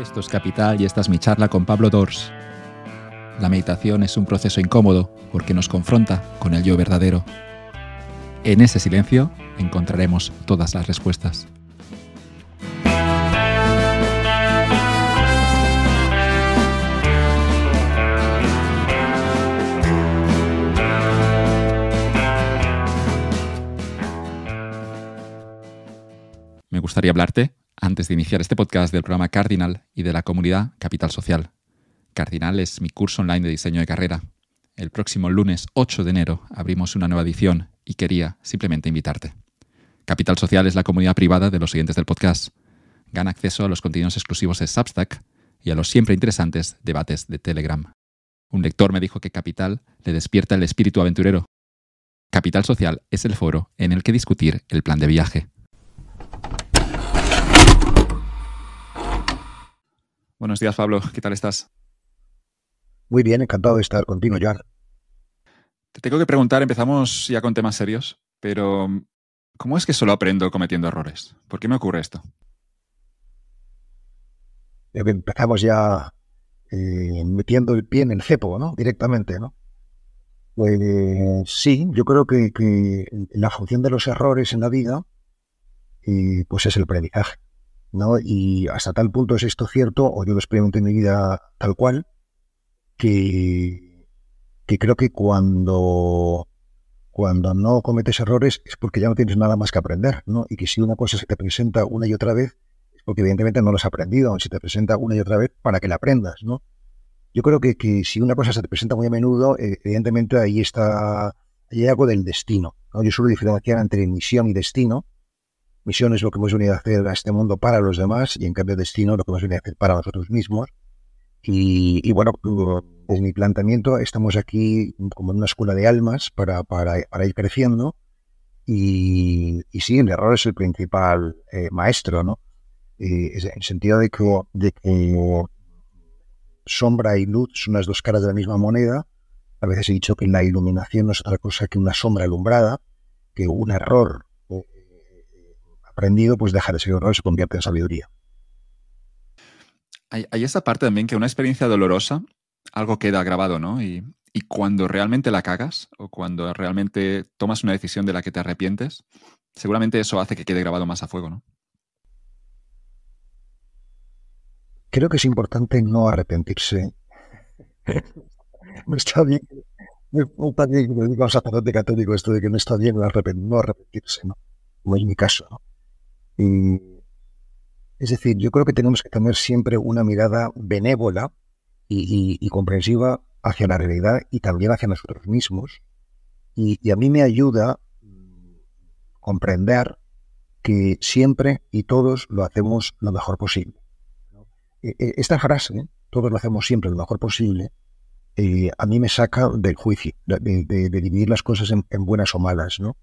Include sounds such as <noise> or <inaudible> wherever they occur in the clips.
Esto es Capital y esta es mi charla con Pablo Dors. La meditación es un proceso incómodo porque nos confronta con el yo verdadero. En ese silencio encontraremos todas las respuestas. Me gustaría hablarte, antes de iniciar este podcast, del programa Cardinal y de la comunidad Capital Social. Cardinal es mi curso online de diseño de carrera. El próximo lunes 8 de enero abrimos una nueva edición y quería simplemente invitarte. Capital Social es la comunidad privada de los siguientes del podcast. Gana acceso a los contenidos exclusivos de Substack y a los siempre interesantes debates de Telegram. Un lector me dijo que Capital le despierta el espíritu aventurero. Capital Social es el foro en el que discutir el plan de viaje. Buenos días, Pablo. ¿Qué tal estás? Muy bien, encantado de estar contigo, Joan. Te tengo que preguntar, empezamos ya con temas serios, pero ¿cómo es que solo aprendo cometiendo errores? ¿Por qué me ocurre esto? Empezamos ya eh, metiendo el pie en el cepo, ¿no? Directamente, ¿no? Pues sí, yo creo que, que, la función de los errores en la vida, eh, pues es el aprendizaje. ¿No? Y hasta tal punto es esto cierto, o yo lo experimento en mi vida tal cual, que, que creo que cuando, cuando no cometes errores es porque ya no tienes nada más que aprender, ¿no? Y que si una cosa se te presenta una y otra vez, es porque evidentemente no lo has aprendido, o si te presenta una y otra vez para que la aprendas, ¿no? Yo creo que, que si una cosa se te presenta muy a menudo, eh, evidentemente ahí está, hay algo del destino, ¿no? Yo suelo diferenciar entre misión y destino, Misión es lo que hemos venido a hacer a este mundo para los demás y en cambio destino lo que hemos venido a hacer para nosotros mismos. Y, bueno, desde mi planteamiento estamos aquí como en una escuela de almas para, para, ir creciendo y, y, sí, el error es el principal eh, maestro, ¿no? en el sentido de que, de que sombra y luz son las dos caras de la misma moneda. A veces he dicho que la iluminación no es otra cosa que una sombra alumbrada, que un error aprendido, pues deja de ser error y se convierte en sabiduría. Hay, esa parte también que una experiencia dolorosa, algo queda grabado, ¿no? Y, y, cuando realmente la cagas o cuando realmente tomas una decisión de la que te arrepientes, seguramente eso hace que quede grabado más a fuego, ¿no? Creo que es importante no arrepentirse. <laughs> no está bien. No está bien, digo a un sacerdote católico, esto de que no está bien no, arrepentirse, ¿no? Como es mi caso, ¿no? Es decir, yo creo que tenemos que tener siempre una mirada benévola y, comprensiva hacia la realidad y también hacia nosotros mismos. Y, a mí me ayuda comprender que siempre y todos lo hacemos lo mejor posible. E, e, esta frase, todos lo hacemos siempre lo mejor posible, eh, a mí me saca del juicio, de, dividir las cosas en, buenas o malas, ¿no?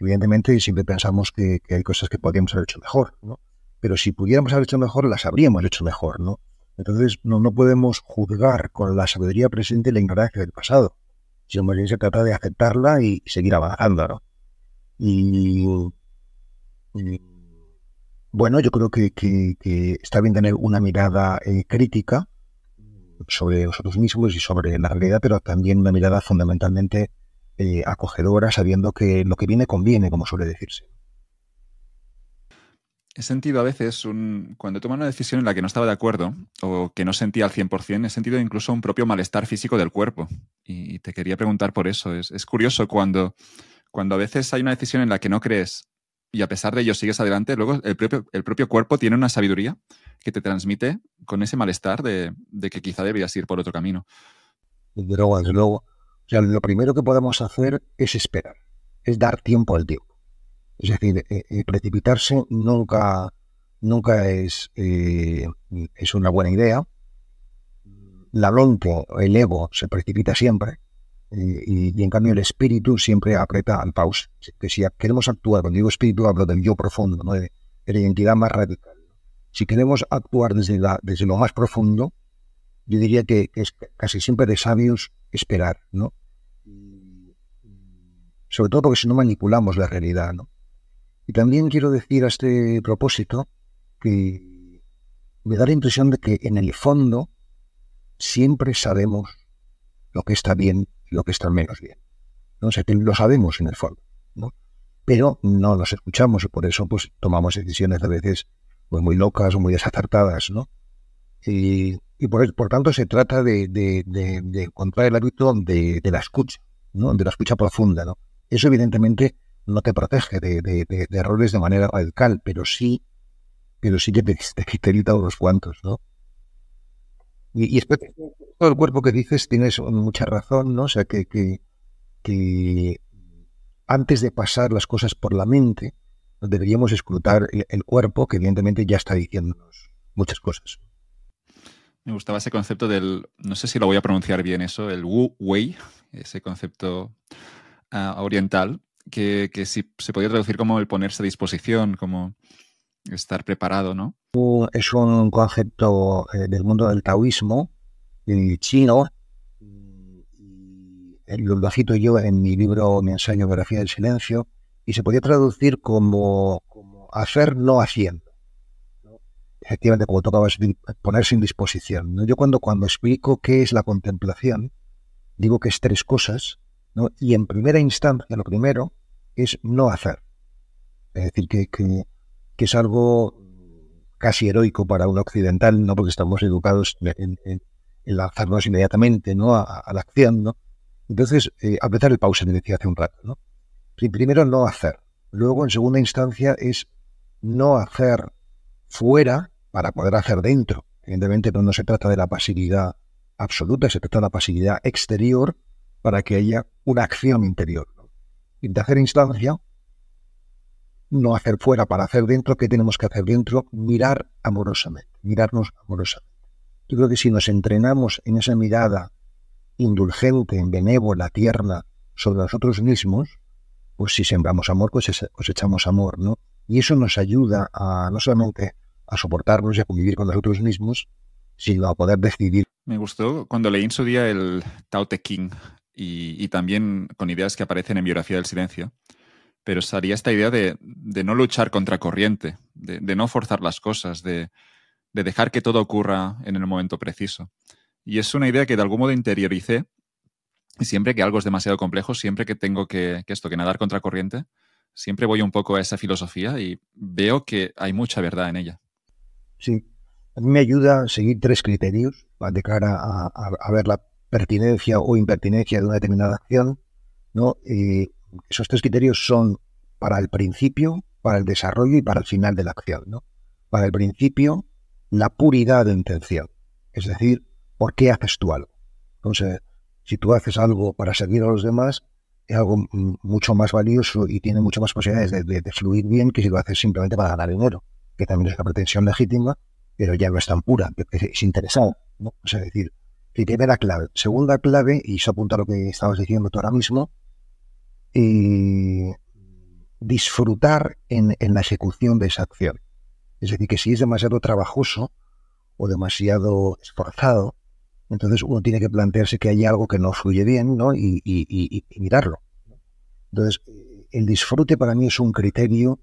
Evidentemente siempre pensamos que, hay cosas que podríamos haber hecho mejor, ¿no? Pero si pudiéramos haber hecho mejor, las habríamos hecho mejor, ¿no? Entonces no, no podemos juzgar con la sabiduría presente la ignorancia del pasado, sino más bien se trata de aceptarla y seguir avanzando, ¿no? Y, bueno, yo creo que, está bien tener una mirada eh, crítica sobre nosotros mismos y sobre la realidad, pero también una mirada fundamentalmente eh, acogedora, sabiendo que lo que viene conviene, como suele decirse. He sentido a veces, un, cuando tomo una decisión en la que no estaba de acuerdo o que no sentía al 100%, he sentido incluso un propio malestar físico del cuerpo. Y te quería preguntar por eso. Es, curioso cuando, cuando a veces hay una decisión en la que no crees y a pesar de ello sigues adelante, luego el propio, el propio cuerpo tiene una sabiduría que te transmite con ese malestar de, que quizá deberías ir por otro camino. Desde luego, desde luego lo primero que podemos hacer es esperar, es dar tiempo al tiempo. Es decir, eh, eh, precipitarse nunca, nunca es, eh, es una buena idea. La mente, el ego, se precipita siempre. Y, en cambio el espíritu siempre aprieta al pause. Que si queremos actuar, cuando digo espíritu hablo del yo profundo, de, la identidad más radical. Si queremos actuar desde, desde lo más profundo, yo diría que es casi siempre de sabios esperar, ¿no? Sobre todo porque si no manipulamos la realidad. ¿no? Y también quiero decir a este propósito que, me da la impresión de que en el fondo siempre sabemos lo que está bien y lo que está menos bien. ¿no? O sea, que lo sabemos en el fondo, ¿no? Pero no nos escuchamos y por eso pues tomamos decisiones a veces pues, muy locas o muy desacertadas, ¿no? Y, por, por, tanto se trata de, de, de, encontrar el hábito de, la escucha, ¿no? De la escucha profunda, ¿no? Eso evidentemente no te protege de, errores de manera radical, pero sí, pero sí que te, <laughs> te, evita unos cuantos, ¿no? Y, y todo el cuerpo que dices tienes mucha razón, ¿no? O sea, que, que, antes de pasar las cosas por la mente, deberíamos escrutar el, cuerpo, que evidentemente ya está diciéndonos muchas cosas. Me gustaba ese concepto del, no sé si lo voy a pronunciar bien eso, el Wu Wei, ese concepto ah, oriental, que, que si, se podría traducir como el ponerse a disposición, como estar preparado, ¿no? Es un concepto eh, del mundo del taoísmo, chino, lo, cito yo en mi libro, mi ensayo Biografía del Silencio, y se podía traducir como, hacer no haciendo. Efectivamente, como tocaba ponerse en disposición. ¿no? Yo cuando, cuando explico qué es la contemplación, digo que es tres cosas, ¿no? y en primera instancia, lo primero es no hacer. Es decir, que, que, es algo casi heroico para un occidental, no porque estamos educados en, lanzarnos inmediatamente ¿no? a, a la acción, ¿no? Entonces, eh, apretar el pausa, me decía hace un rato. ¿no? Primero, no hacer. Luego, en segunda instancia, es no hacer fuera para poder hacer dentro. Evidentemente, no se trata de la pasividad absoluta, se trata de la pasividad exterior para que haya una acción interior. Y en tercera instancia, no hacer fuera para hacer dentro, ¿qué tenemos que hacer dentro? Mirar amorosamente, mirarnos amorosamente. Yo creo que si nos entrenamos en esa mirada indulgente, benévola, tierna sobre nosotros mismos, pues si sembramos amor, pues cosechamos amor, ¿no? Y eso nos ayuda a no solamente a soportarnos y a convivir con nosotros mismos, sino a poder decidir. Me gustó cuando leí en su día el Tao Te King y, también con ideas que aparecen en Biografía del Silencio, pero salía esta idea de, no luchar contra corriente, de, no forzar las cosas, de, de dejar que todo ocurra en el momento preciso. Y es una idea que de algún modo interioricé. Y siempre que algo es demasiado complejo, siempre que tengo que, esto, que nadar contra corriente, siempre voy un poco a esa filosofía y veo que hay mucha verdad en ella. Sí, a me ayuda a seguir tres criterios de cara a, la pertinencia o impertinencia de una determinada acción. ¿no? Y esos tres criterios son para el principio, para el desarrollo y para el final de la acción. ¿no? Para el principio, la puridad de intención. Es decir, ¿por qué haces tú algo? Entonces, si tú haces algo para servir a los demás, es algo mucho más valioso y tiene muchas más posibilidades de, fluir bien que si lo haces simplemente para ganar dinero, que también es una pretensión legítima, pero ya no es tan pura, es interesado. ¿no? Es decir, primera clave. Segunda clave, y eso apunta a lo que estabas diciendo tú ahora mismo, disfrutar en, la ejecución de esa acción. Es decir, que si es demasiado trabajoso o demasiado esforzado, entonces uno tiene que plantearse que hay algo que no fluye bien ¿no? Y, mirarlo. Entonces, el disfrute para mí es un criterio,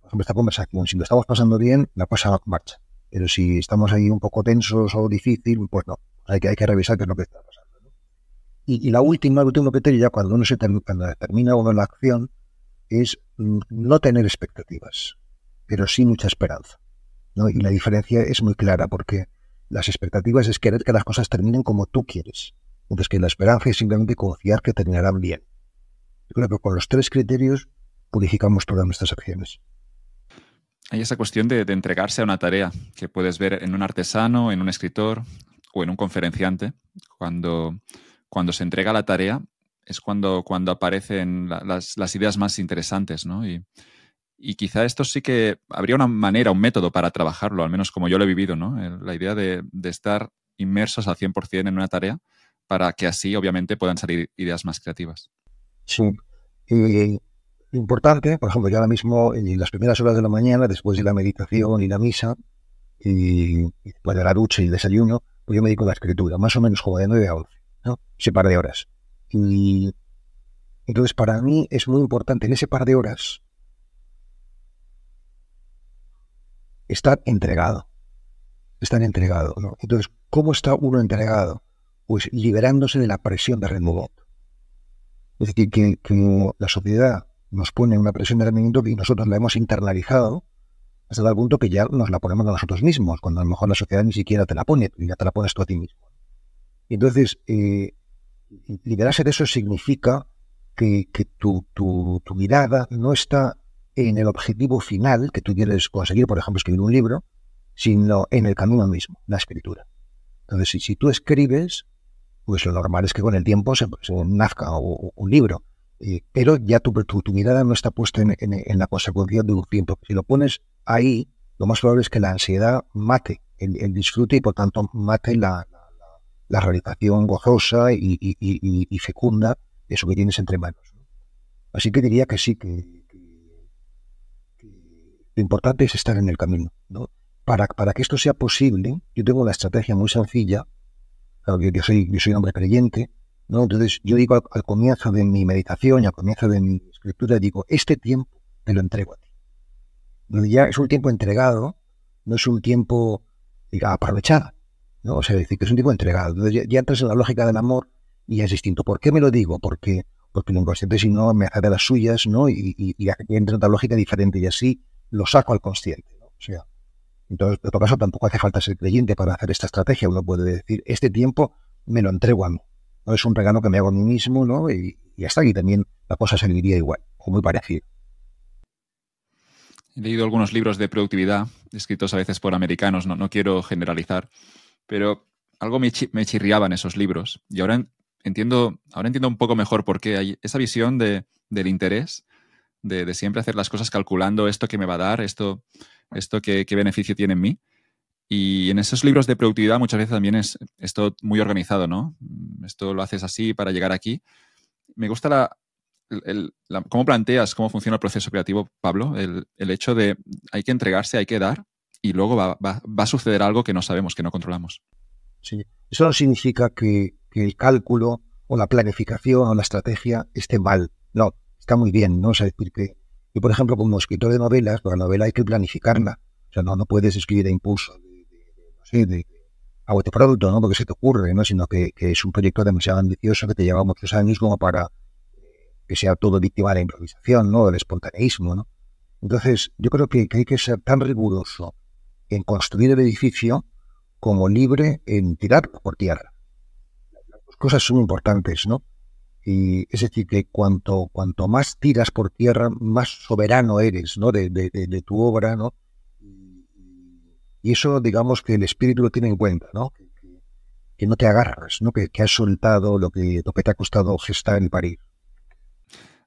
por ejemplo, esta conversación. Si lo estamos pasando bien, la cosa marcha. Pero si estamos ahí un poco tensos o difícil, pues no. Hay que, hay que revisar qué es lo que está pasando. Y, la última, el último criterio, ya cuando uno se cuando termina uno la acción, es mm, no tener expectativas, pero sí mucha esperanza. ¿no? Y la diferencia es muy clara porque las expectativas es querer que las cosas terminen como tú quieres. Entonces que la esperanza es simplemente confiar que terminarán bien. Yo creo que con los tres criterios purificamos todas nuestras acciones. Hay esa cuestión de, entregarse a una tarea que puedes ver en un artesano, en un escritor o en un conferenciante. Cuando, cuando se entrega la tarea es cuando, cuando aparecen las, ideas más interesantes, ¿no? Y, y quizá esto sí que habría una manera, un método para trabajarlo, al menos como yo lo he vivido, ¿no? La idea de, estar inmersos al 100% en una tarea para que así, obviamente, puedan salir ideas más creativas. Sí. Y, importante, por ejemplo, yo ahora mismo, en las primeras horas de la mañana, después de la meditación y la misa, y, después de la ducha y el desayuno, pues yo me dedico a la escritura, más o menos como de 9 a 11, ¿no? Ese par de horas. Y entonces, para mí es muy importante en ese par de horas estar entregado. estar entregado. Entonces, ¿cómo está uno entregado? Pues liberándose de la presión de rendimiento. Es decir, que, la sociedad nos pone una presión de rendimiento y nosotros la hemos internalizado hasta tal punto que ya nos la ponemos a nosotros mismos, cuando a lo mejor la sociedad ni siquiera te la pone, ya te la pones tú a ti mismo. Entonces, eh, liberarse de eso significa que, tu, mirada no está en el objetivo final que tú quieres conseguir, por ejemplo, escribir un libro, sino en el camino mismo, la escritura. Entonces, si, tú escribes, pues lo normal es que con el tiempo se, nazca un libro, eh, pero ya tu, mirada no está puesta en, en, la consecución de un tiempo. Si lo pones ahí, lo más probable es que la ansiedad mate el, disfrute y por tanto mate la, realización gozosa y, fecunda de eso que tienes entre manos. Así que diría que sí, que, lo importante es estar en el camino. ¿no? Para, para que esto sea posible, yo tengo una estrategia muy sencilla. Yo, soy, yo soy hombre creyente, ¿no? Entonces yo digo al, comienzo de mi meditación y al comienzo de mi escritura, digo, este tiempo te lo entrego a ti. Ya es un tiempo entregado, no es un tiempo diga, aprovechado. ¿no? O sea, decir que es un tiempo entregado. Entonces ya, entras en la lógica del amor y es distinto. ¿Por qué me lo digo? Porque, porque el inconsciente si no me hace de las suyas, ¿no? Y, y, y entra en otra lógica diferente y así lo saco al consciente. ¿no? O sea, entonces, en todo caso, tampoco hace falta ser creyente para hacer esta estrategia. Uno puede decir, este tiempo me lo entrego a mí. ¿no? Es un regalo que me hago a mí mismo, ¿no? Y, y hasta aquí también la cosa seguiría igual, o muy parecido. He leído algunos libros de productividad, escritos a veces por americanos, no, no quiero generalizar, pero algo me, me chirriaba en esos libros. Y ahora entiendo, ahora entiendo un poco mejor por qué hay esa visión de, del interés de, siempre hacer las cosas calculando esto que me va a dar, esto, esto qué, beneficio tiene en mí. Y en esos libros de productividad muchas veces también es esto muy organizado, ¿no? Esto lo haces así para llegar aquí. Me gusta la, cómo planteas cómo funciona el proceso creativo, Pablo, el, hecho de hay que entregarse, hay que dar y luego va, a suceder algo que no sabemos, que no controlamos. Sí, eso no significa que, que el cálculo o la planificación o la estrategia esté mal. No, está muy bien, ¿no? O sea, decir que yo, por ejemplo, como escritor de novelas, pues la novela hay que planificarla. O sea, no, no puedes escribir de impulso, de, no de, a este producto, ¿no? Porque se te ocurre, ¿no? Sino que, es un proyecto demasiado ambicioso que te lleva muchos años como para que sea todo víctima de la improvisación, ¿no? Del espontaneísmo, ¿no? Entonces, yo creo que, hay que ser tan riguroso en construir el edificio como libre en tirar por tierra. Las cosas son importantes, ¿no? Y es decir, que cuanto, cuanto más tiras por tierra, más soberano eres ¿no? de, de, tu obra, ¿no? Y eso, digamos, que el espíritu lo tiene en cuenta, ¿no? Que, no te agarras, ¿no? Que, has soltado lo que, lo que te ha costado gestar en París.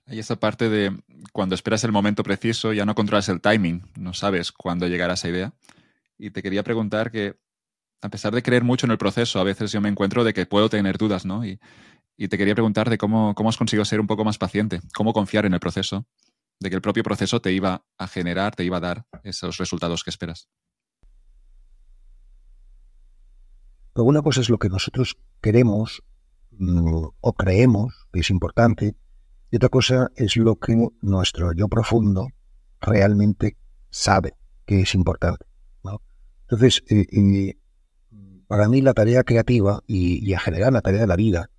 Hay esa parte de cuando esperas el momento preciso, ya no controlas el timing, no sabes cuándo llegará esa idea. Y te quería preguntar que, a pesar de creer mucho en el proceso, a veces yo me encuentro de que puedo tener dudas, ¿no? Y, te quería preguntar de cómo, cómo has conseguido ser un poco más paciente, cómo confiar en el proceso, de que el propio proceso te iba a generar, te iba a dar esos resultados que esperas. Una cosa es lo que nosotros queremos mm, o creemos que es importante, y otra cosa es lo que nuestro yo profundo realmente sabe que es importante. Entonces, eh, eh, para mí la tarea creativa y, y en general la tarea de la vida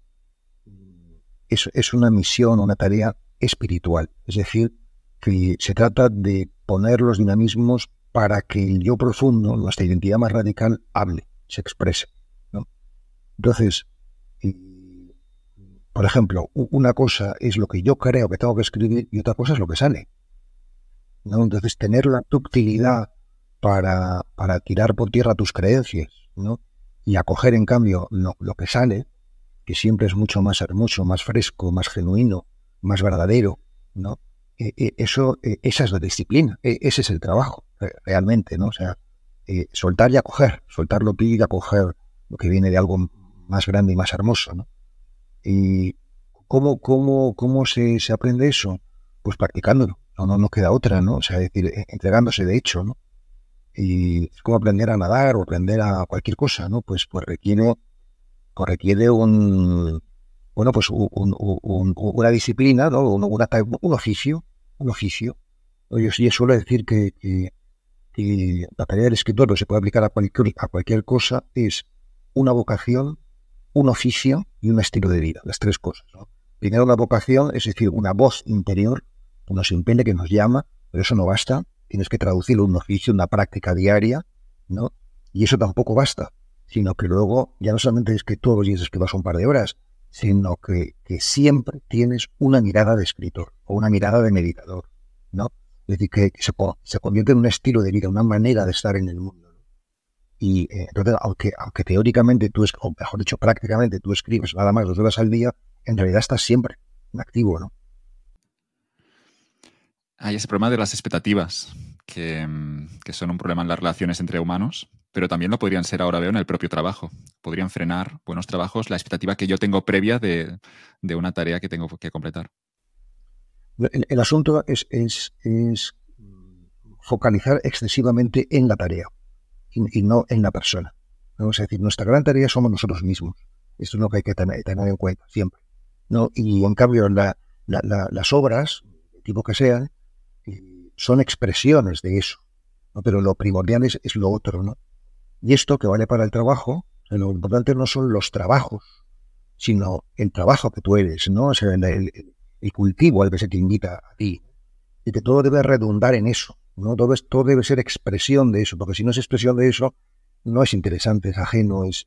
es, una misión, una tarea espiritual. Es decir, que se trata de poner los dinamismos para que el yo profundo, nuestra identidad más radical, hable, se exprese. Entonces, por ejemplo, una cosa es lo que yo creo que tengo que escribir y otra cosa es lo que sale. ¿no? Entonces, tener la ductilidad para, para tirar por tierra tus creencias ¿no? y acoger, en cambio, lo que sale, que siempre es mucho más hermoso, más fresco, más genuino, más verdadero, ¿no? E, e, eso, e, esa es la disciplina, ese es el trabajo, realmente, ¿no? O sea, eh, soltar y acoger, soltar lo que y acoger lo que viene de algo más grande y más hermoso, ¿no? Y ¿cómo, cómo, cómo se, se aprende eso? Pues practicándolo, no, no, no queda otra, ¿no? O sea, decir, entregándose de hecho, ¿no? Y es como aprender a nadar o aprender a cualquier cosa, ¿no? Pues, pues requiere requiere un, bueno, pues una disciplina, ¿no? un, oficio, un oficio. Yo, yo suelo decir que, la tarea del escritor, pero se puede aplicar a cualquier, a cualquier cosa, es una vocación, un oficio y un estilo de vida, las tres cosas. Primero una vocación, es decir, una voz interior que nos impele, que nos llama, pero eso no basta, tienes que traducirlo en un oficio, una práctica diaria, ¿no? Y eso tampoco basta, sino que luego ya no solamente es que todos los días escribas un par de horas, sino que, que siempre tienes una mirada de escritor o una mirada de meditador, ¿no? Es decir, que, se, convierte en un estilo de vida, una manera de estar en el mundo. Y eh, entonces, aunque, aunque teóricamente tú, o mejor dicho, prácticamente tú escribes nada más dos horas al día, en realidad estás siempre en activo, ¿no? Hay ese problema de las expectativas, que, mm, que, son un problema en las relaciones entre humanos, pero también lo podrían ser ahora veo en el propio trabajo. Podrían frenar buenos trabajos la expectativa que yo tengo previa de, de una tarea que tengo que completar. El, asunto es, es, focalizar excesivamente en la tarea y, no en la persona. Vamos a decir, nuestra gran tarea somos nosotros mismos. Esto es lo que hay que tener, en cuenta siempre. ¿no? Y en cambio, las obras, tipo que sean, eh, son expresiones de eso. ¿no? Pero lo primordial es, lo otro. ¿no? Y esto que vale para el trabajo, lo importante no son los trabajos, sino el trabajo que tú eres, ¿no? O sea, el, el cultivo al que se te invita a ti. Y que todo debe redundar en eso, ¿no? Todo, todo debe ser expresión de eso, porque si no es expresión de eso, no es interesante, es ajeno, es...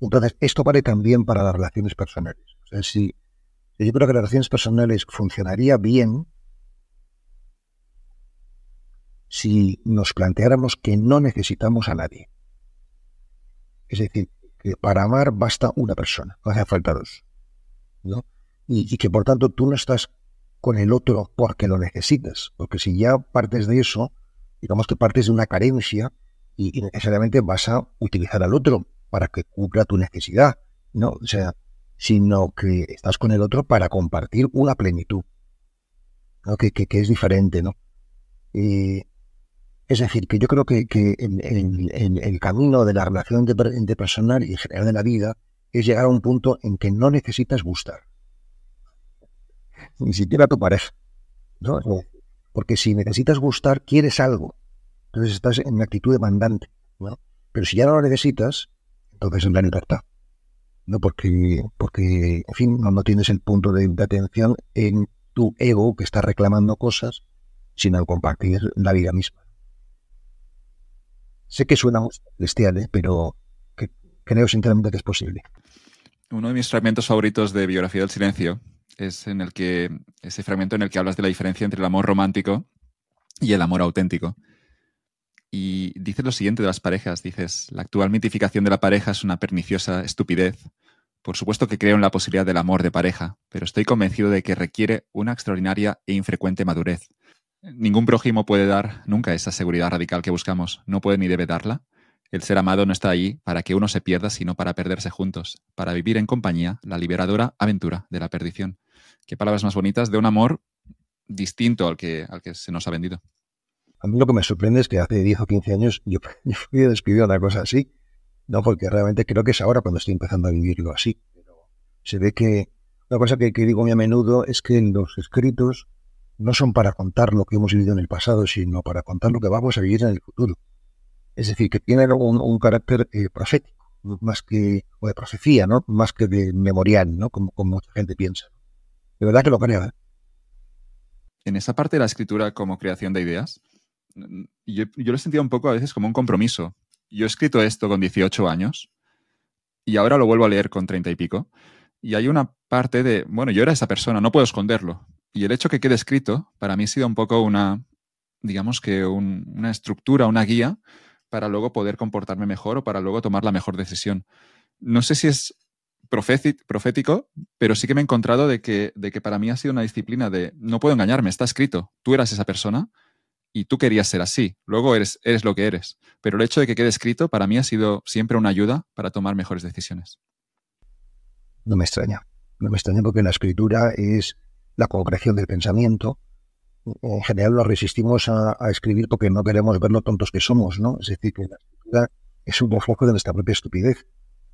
Entonces, esto vale también para las relaciones personales. O sea, si, yo creo que las relaciones personales funcionaría bien si nos planteáramos que no necesitamos a nadie. Es decir, que para amar basta una persona, no hace falta dos. ¿no? y, que por tanto tú no estás con el otro porque lo necesitas, porque si ya partes de eso, digamos que partes de una carencia y, necesariamente vas a utilizar al otro para que cumpla tu necesidad, ¿no? O sea, sino que estás con el otro para compartir una plenitud, ¿no? que, que, es diferente, ¿no? es decir, que yo creo que, que el camino de la relación interpersonal y en general de la vida es llegar a un punto en que no necesitas gustar ni siquiera a tu pareja. ¿no? Porque si necesitas gustar, quieres algo. Entonces estás en una actitud demandante. ¿no? Pero si ya no lo necesitas, entonces es la libertad. ¿no? Porque, porque en fin, no, tienes el punto de, atención en tu ego que está reclamando cosas, sino compartir la vida misma. Sé que suena celestial, ¿eh? pero que creo sinceramente que es posible. Uno de mis fragmentos favoritos de Biografía del Silencio es en el que ese fragmento en el que hablas de la diferencia entre el amor romántico y el amor auténtico. Y dices lo siguiente de las parejas, dices, la actual mitificación de la pareja es una perniciosa estupidez. Por supuesto que creo en la posibilidad del amor de pareja, pero estoy convencido de que requiere una extraordinaria e infrecuente madurez. Ningún prójimo puede dar nunca esa seguridad radical que buscamos, no puede ni debe darla, el ser amado no está ahí para que uno se pierda, sino para perderse juntos, para vivir en compañía la liberadora aventura de la perdición. Qué palabras más bonitas de un amor distinto al que, al que se nos ha vendido. A mí lo que me sorprende es que hace 10 o 15 años yo, <laughs> yo fui describir una cosa así, no porque realmente creo que es ahora cuando estoy empezando a vivirlo así. Se ve que una cosa que, digo muy a menudo es que los escritos no son para contar lo que hemos vivido en el pasado, sino para contar lo que vamos a vivir en el futuro. Es decir, que tiene un, carácter eh, profético, más que, o de profecía, ¿no? Más que de memorial, ¿no? Como, mucha gente piensa. De verdad que lo creo, ¿eh? En esa parte de la escritura como creación de ideas, yo, yo lo he sentido un poco a veces como un compromiso. Yo he escrito esto con 18 años y ahora lo vuelvo a leer con 30 y pico. Y hay una parte de, bueno, yo era esa persona, no puedo esconderlo. Y el hecho que quede escrito, para mí ha sido un poco una, digamos que una estructura, una guía para luego poder comportarme mejor o para luego tomar la mejor decisión. No sé si es profético, pero sí que me he encontrado de que, de que para mí ha sido una disciplina de no puedo engañarme, está escrito, tú eras esa persona y tú querías ser así, luego eres, eres lo que eres. Pero el hecho de que quede escrito para mí ha sido siempre una ayuda para tomar mejores decisiones. No me extraña, no me extraña porque la escritura es la concreción del pensamiento, en general lo resistimos a, escribir porque no queremos ver lo tontos que somos, ¿no? Es decir, que la escritura es un reflejo de nuestra propia estupidez,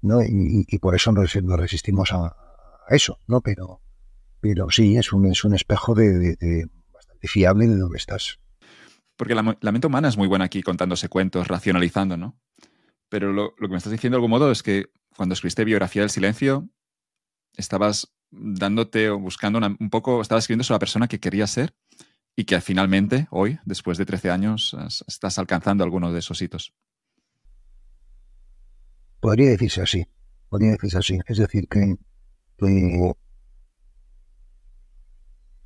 Y, por eso nos, resistimos a, eso, ¿no? Pero, pero sí, es un, es un espejo de, bastante fiable de dónde estás. Porque la, mente humana es muy buena aquí contándose cuentos, racionalizando, ¿no? Pero lo, que me estás diciendo de algún modo es que cuando escribiste Biografía del Silencio, estabas dándote o buscando un poco, estabas escribiendo sobre la persona que querías ser y que finalmente, hoy, después de 13 años, estás alcanzando alguno de esos hitos. Podría decirse así, podría decirse así. Es decir, que,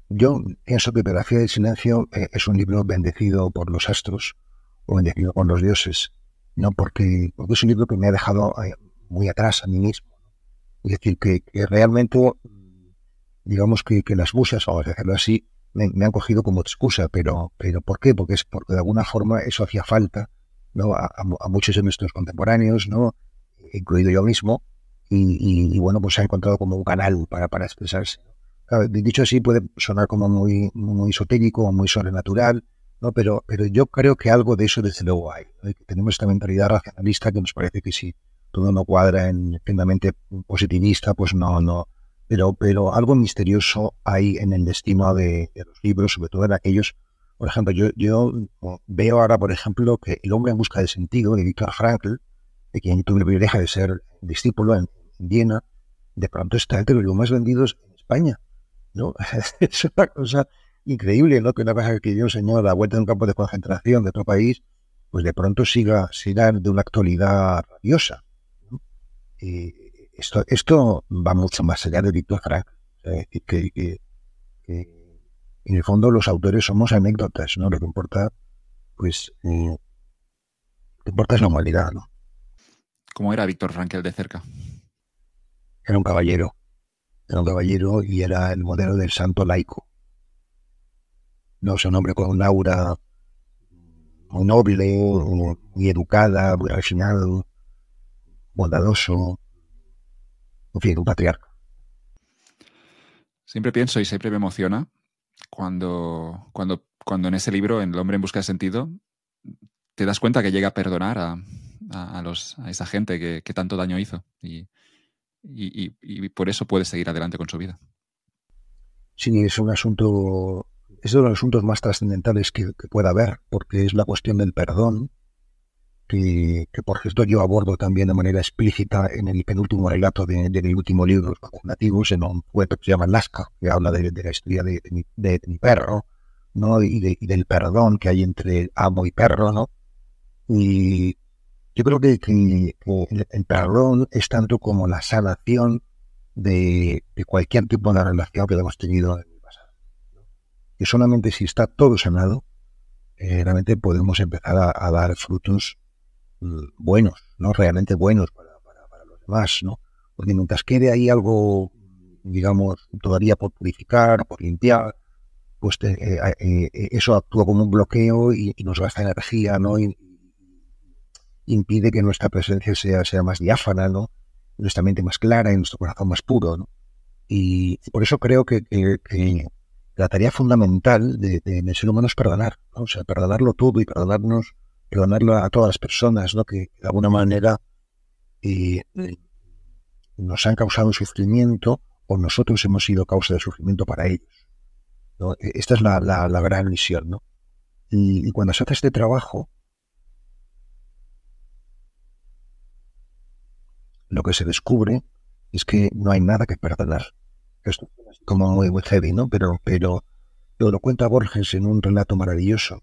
yo pienso que Biografía del Silencio eh, es un libro bendecido por los astros o bendecido por los dioses, no porque, porque es un libro que me ha dejado eh, muy atrás a mí mismo. Es decir, que, realmente, digamos que, las musas, vamos a decirlo así, me, han cogido como excusa, pero, pero ¿por qué? Porque es porque de alguna forma eso hacía falta ¿no? a, muchos de nuestros contemporáneos, ¿no? Incluido yo mismo, y, bueno, pues se ha encontrado como un canal para, para expresarse. dicho así puede sonar como muy, muy esotérico o muy sobrenatural, ¿no? Pero, pero yo creo que algo de eso desde luego hay. tenemos esta mentalidad racionalista que nos parece que si todo no cuadra en plenamente positivista, pues no, no. Pero, pero algo misterioso hay en el destino de, los libros, sobre todo en aquellos. Por ejemplo, yo, yo veo ahora, por ejemplo, que El hombre en busca de sentido de Viktor Frankl, de quien tuve el privilegio de ser discípulo en, Viena, de pronto está entre los más vendidos en España. ¿no? <laughs> es una cosa increíble, ¿no? Que una cosa que yo un a la vuelta de un campo de concentración de otro país, pues de pronto siga, siga de una actualidad rabiosa. Y esto, esto va mucho más allá de Víctor Frank. Es decir, que, en el fondo los autores somos anécdotas, ¿no? Lo que importa, pues, eh, lo que importa es la humanidad, ¿no? ¿Cómo era Víctor Frankel de cerca? Era un caballero. Era un caballero y era el modelo del santo laico. No, es un hombre con un aura muy noble, muy educada, muy refinado, bondadoso. En fin, un patriarca. Siempre pienso y siempre me emociona cuando, cuando, cuando en ese libro, en El hombre en busca de sentido, te das cuenta que llega a perdonar a, a, los, a esa gente que, que, tanto daño hizo y, y, y, por eso puede seguir adelante con su vida. Sí, es un asunto, es uno de los asuntos más trascendentales que, pueda haber, porque es la cuestión del perdón, que, que, por cierto yo abordo también de manera explícita en el penúltimo relato de, mi último libro, Los Vacunativos, en un poeta que se llama Lasca, que habla de, la historia de, de, mi, perro, ¿no? Y, y, del perdón que hay entre amo y perro, ¿no? Y, yo creo que, el perdón es tanto como la sanación de, cualquier tipo de relación que hemos tenido en el pasado. Que solamente si está todo sanado, eh, realmente podemos empezar a, dar frutos mm, buenos, ¿no? Realmente buenos para, los demás, ¿no? Porque mientras quede ahí algo, digamos, todavía por purificar, por limpiar, pues eh, eh, eso actúa como un bloqueo y, nos gasta energía, ¿no? Impide que nuestra presencia sea, sea más diáfana, ¿no? Nuestra mente más clara y nuestro corazón más puro, ¿no? Y por eso creo que, la tarea fundamental de, del ser humano es perdonar, ¿no? O sea, perdonarlo todo y perdonarnos, perdonarlo a todas las personas, ¿no? Que de alguna manera eh, nos han causado sufrimiento o nosotros hemos sido causa de sufrimiento para ellos. ¿no? E, esta es la, la, gran misión, ¿no? Y, y, cuando se hace este trabajo, lo que se descubre es que no hay nada que perdonar. Esto es como muy, heavy, ¿no? Pero, pero, lo cuenta Borges en un relato maravilloso,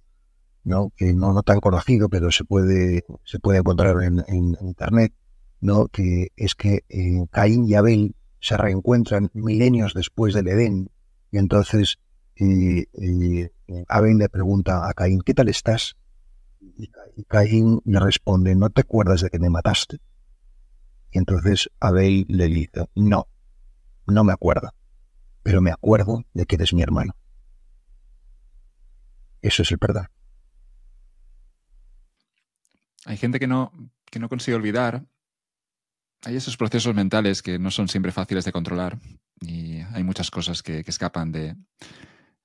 ¿no? Que no, no tan conocido, pero se puede, se puede encontrar en, internet, ¿no? Que es que eh, Caín y Abel se reencuentran milenios después del Edén, y entonces eh, eh, Abel le pregunta a Caín, ¿qué tal estás? Y Caín le responde, ¿no te acuerdas de que me mataste? Y entonces Abel le dice, no, no me acuerdo, pero me acuerdo de que eres mi hermano. Eso es el perdón. Hay gente que no, que no consigue olvidar. Hay esos procesos mentales que no son siempre fáciles de controlar y hay muchas cosas que, escapan de,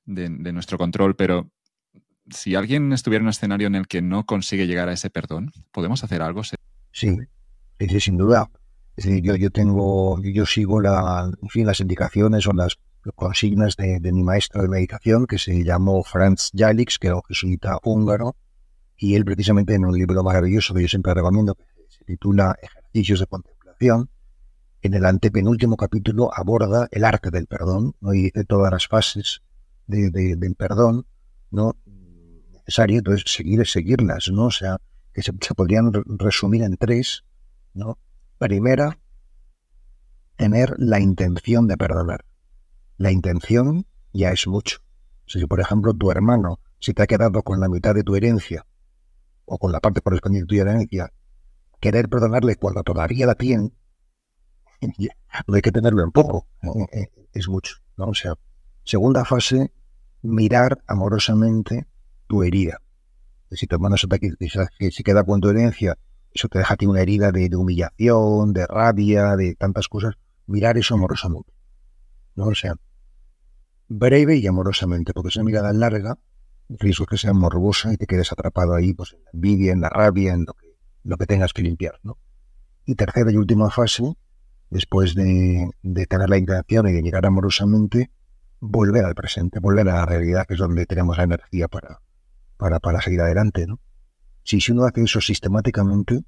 de, nuestro control, pero si alguien estuviera en un escenario en el que no consigue llegar a ese perdón, ¿podemos hacer algo? Sí, Sin duda. Es decir, yo, yo tengo, yo sigo la, fin, las indicaciones o las, consignas de, mi maestro de meditación que se llamó Franz Jalix, que era un jesuita húngaro, y él precisamente en un libro maravilloso que yo siempre recomiendo, que se titula Ejercicios de Contemplación, en el antepenúltimo capítulo aborda el arte del perdón, y dice todas las fases del perdón, ¿no? necesario, entonces seguir, seguirlas, ¿no? O sea, que se, se podrían resumir en tres, ¿no? Primera, tener la intención de perdonar. La intención ya es mucho. Si, por ejemplo, tu hermano, si te ha quedado con la mitad de tu herencia, o con la parte correspondiente de tu herencia, querer perdonarle cuando todavía la tiene, <laughs> no hay que tenerlo en poco, eh, es mucho. ¿no? O sea, segunda fase, mirar amorosamente tu herida. Si tu hermano se, se queda con tu herencia, eso te deja a ti una herida de, humillación, de rabia, de tantas cosas. Mirar eso amorosamente. ¿no? O sea, breve y amorosamente, porque esa mirada larga, el riesgo es que sea morbosa y te quedes atrapado ahí pues, en la envidia, en la rabia, en lo que, lo que tengas que limpiar. ¿no? Y tercera y última fase, después de, de tener la intención y de llegar amorosamente, volver al presente, volver a la realidad, que es donde tenemos la energía para, para, para seguir adelante, ¿no? Si, uno hace eso sistemáticamente,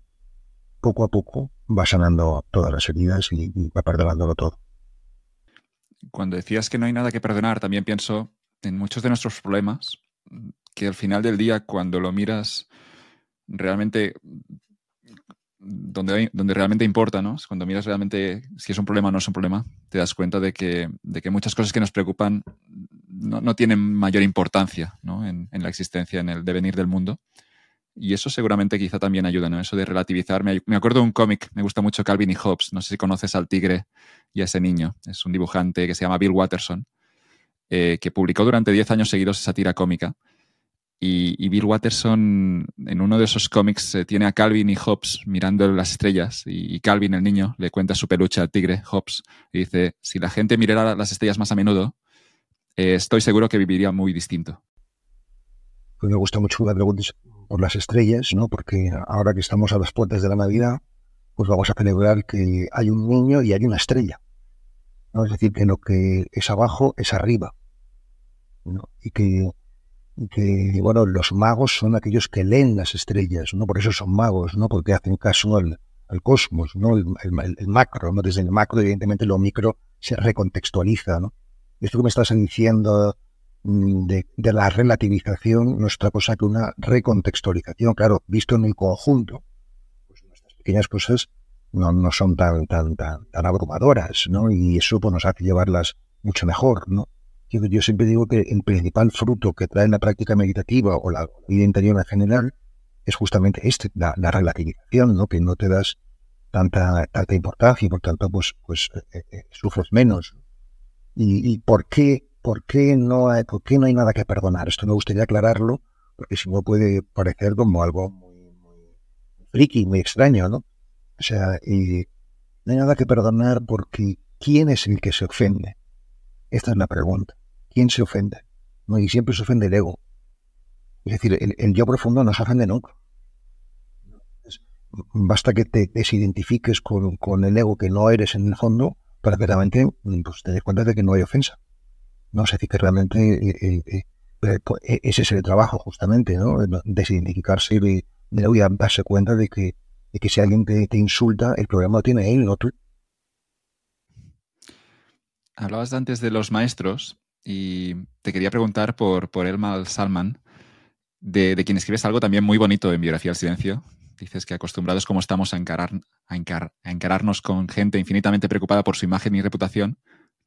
poco a poco va sanando todas las heridas y, va perdonándolo todo. Cuando decías que no hay nada que perdonar, también pienso en muchos de nuestros problemas, que al final del día, cuando lo miras realmente donde, realmente importa, ¿no? Cuando miras realmente si es un problema o no es un problema, te das cuenta de que, de que muchas cosas que nos preocupan no, no tienen mayor importancia ¿no? en, la existencia, en el devenir del mundo. Y eso seguramente quizá también ayuda, ¿no? Eso de relativizar. Me, acuerdo de un cómic, me gusta mucho Calvin y Hobbes, no sé si conoces al tigre y a ese niño. Es un dibujante que se llama Bill Watterson, eh, que publicó durante 10 años seguidos esa tira cómica y, Bill Watterson, en uno de esos cómics, eh, tiene a Calvin y Hobbes mirando las estrellas. Y, Calvin, el niño, le cuenta su peluche al tigre, Hobbes, y dice: Si la gente mirara las estrellas más a menudo, eh, estoy seguro que viviría muy distinto. Pues me gusta mucho la pregunta por las estrellas, ¿no? Porque ahora que estamos a las puertas de la Navidad, pues vamos a celebrar que hay un niño y hay una estrella. ¿no? Es decir, que lo que es abajo es arriba. ¿no? Y que que, bueno, los magos son aquellos que leen las estrellas, ¿no? Por eso son magos, ¿no? Porque hacen caso al, cosmos, ¿no? El, macro, ¿no? Desde el macro, evidentemente, lo micro se recontextualiza, ¿no? Esto que me estás diciendo mm, de, la relativización no es otra cosa que una recontextualización. Claro, visto en el conjunto, pues nuestras pequeñas cosas no, no son tan, tan, tan, abrumadoras, ¿no? Y eso pues, nos hace llevarlas mucho mejor, ¿no? Yo, siempre digo que el principal fruto que trae la práctica meditativa o la vida interior en general es justamente este, la, relativización, ¿no? que no te das tanta, tanta importancia y por tanto pues, pues eh, eh, sufres menos. ¿Y, por, qué, por, qué no hay, nada que perdonar? Esto me gustaría aclararlo, porque si no puede parecer como algo muy, friki, muy extraño, ¿no? O sea, no hay nada que perdonar porque ¿quién es el que se ofende? Esta es la pregunta. ¿Quién se ofende? Y siempre se ofende el ego. Es decir, el, yo profundo no se ofende nunca. Basta que te desidentifiques con, con, el ego que no eres en el fondo para que realmente pues, te des cuenta de que no hay ofensa. ¿No? Decir, que realmente eh, eh, eh, e, ese es el trabajo justamente, ¿no? Desidentificarse de, de y darse cuenta de que, de que si alguien te, insulta, el problema lo tiene él, no tú. Hablabas antes de los maestros y te quería preguntar por, por Elmal Salman, de, quien escribes algo también muy bonito en Biografía al Silencio. Dices que acostumbrados como estamos a, encarar, a, a encararnos con gente infinitamente preocupada por su imagen y reputación,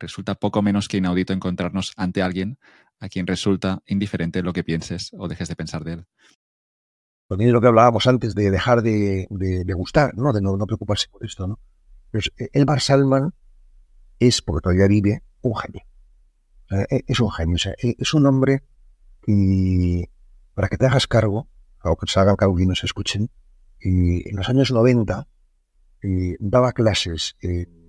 resulta poco menos que inaudito encontrarnos ante alguien a quien resulta indiferente lo que pienses o dejes de pensar de él. También es lo que hablábamos antes de dejar de, de, gustar, ¿no? de no, no, preocuparse por esto. ¿no? Pues Elmar Salman es, porque todavía vive, un genio. E, es un genio. E, es un hombre que, para que te hagas cargo, o que se hagan cargo y nos escuchen, y en los años 90 daba clases en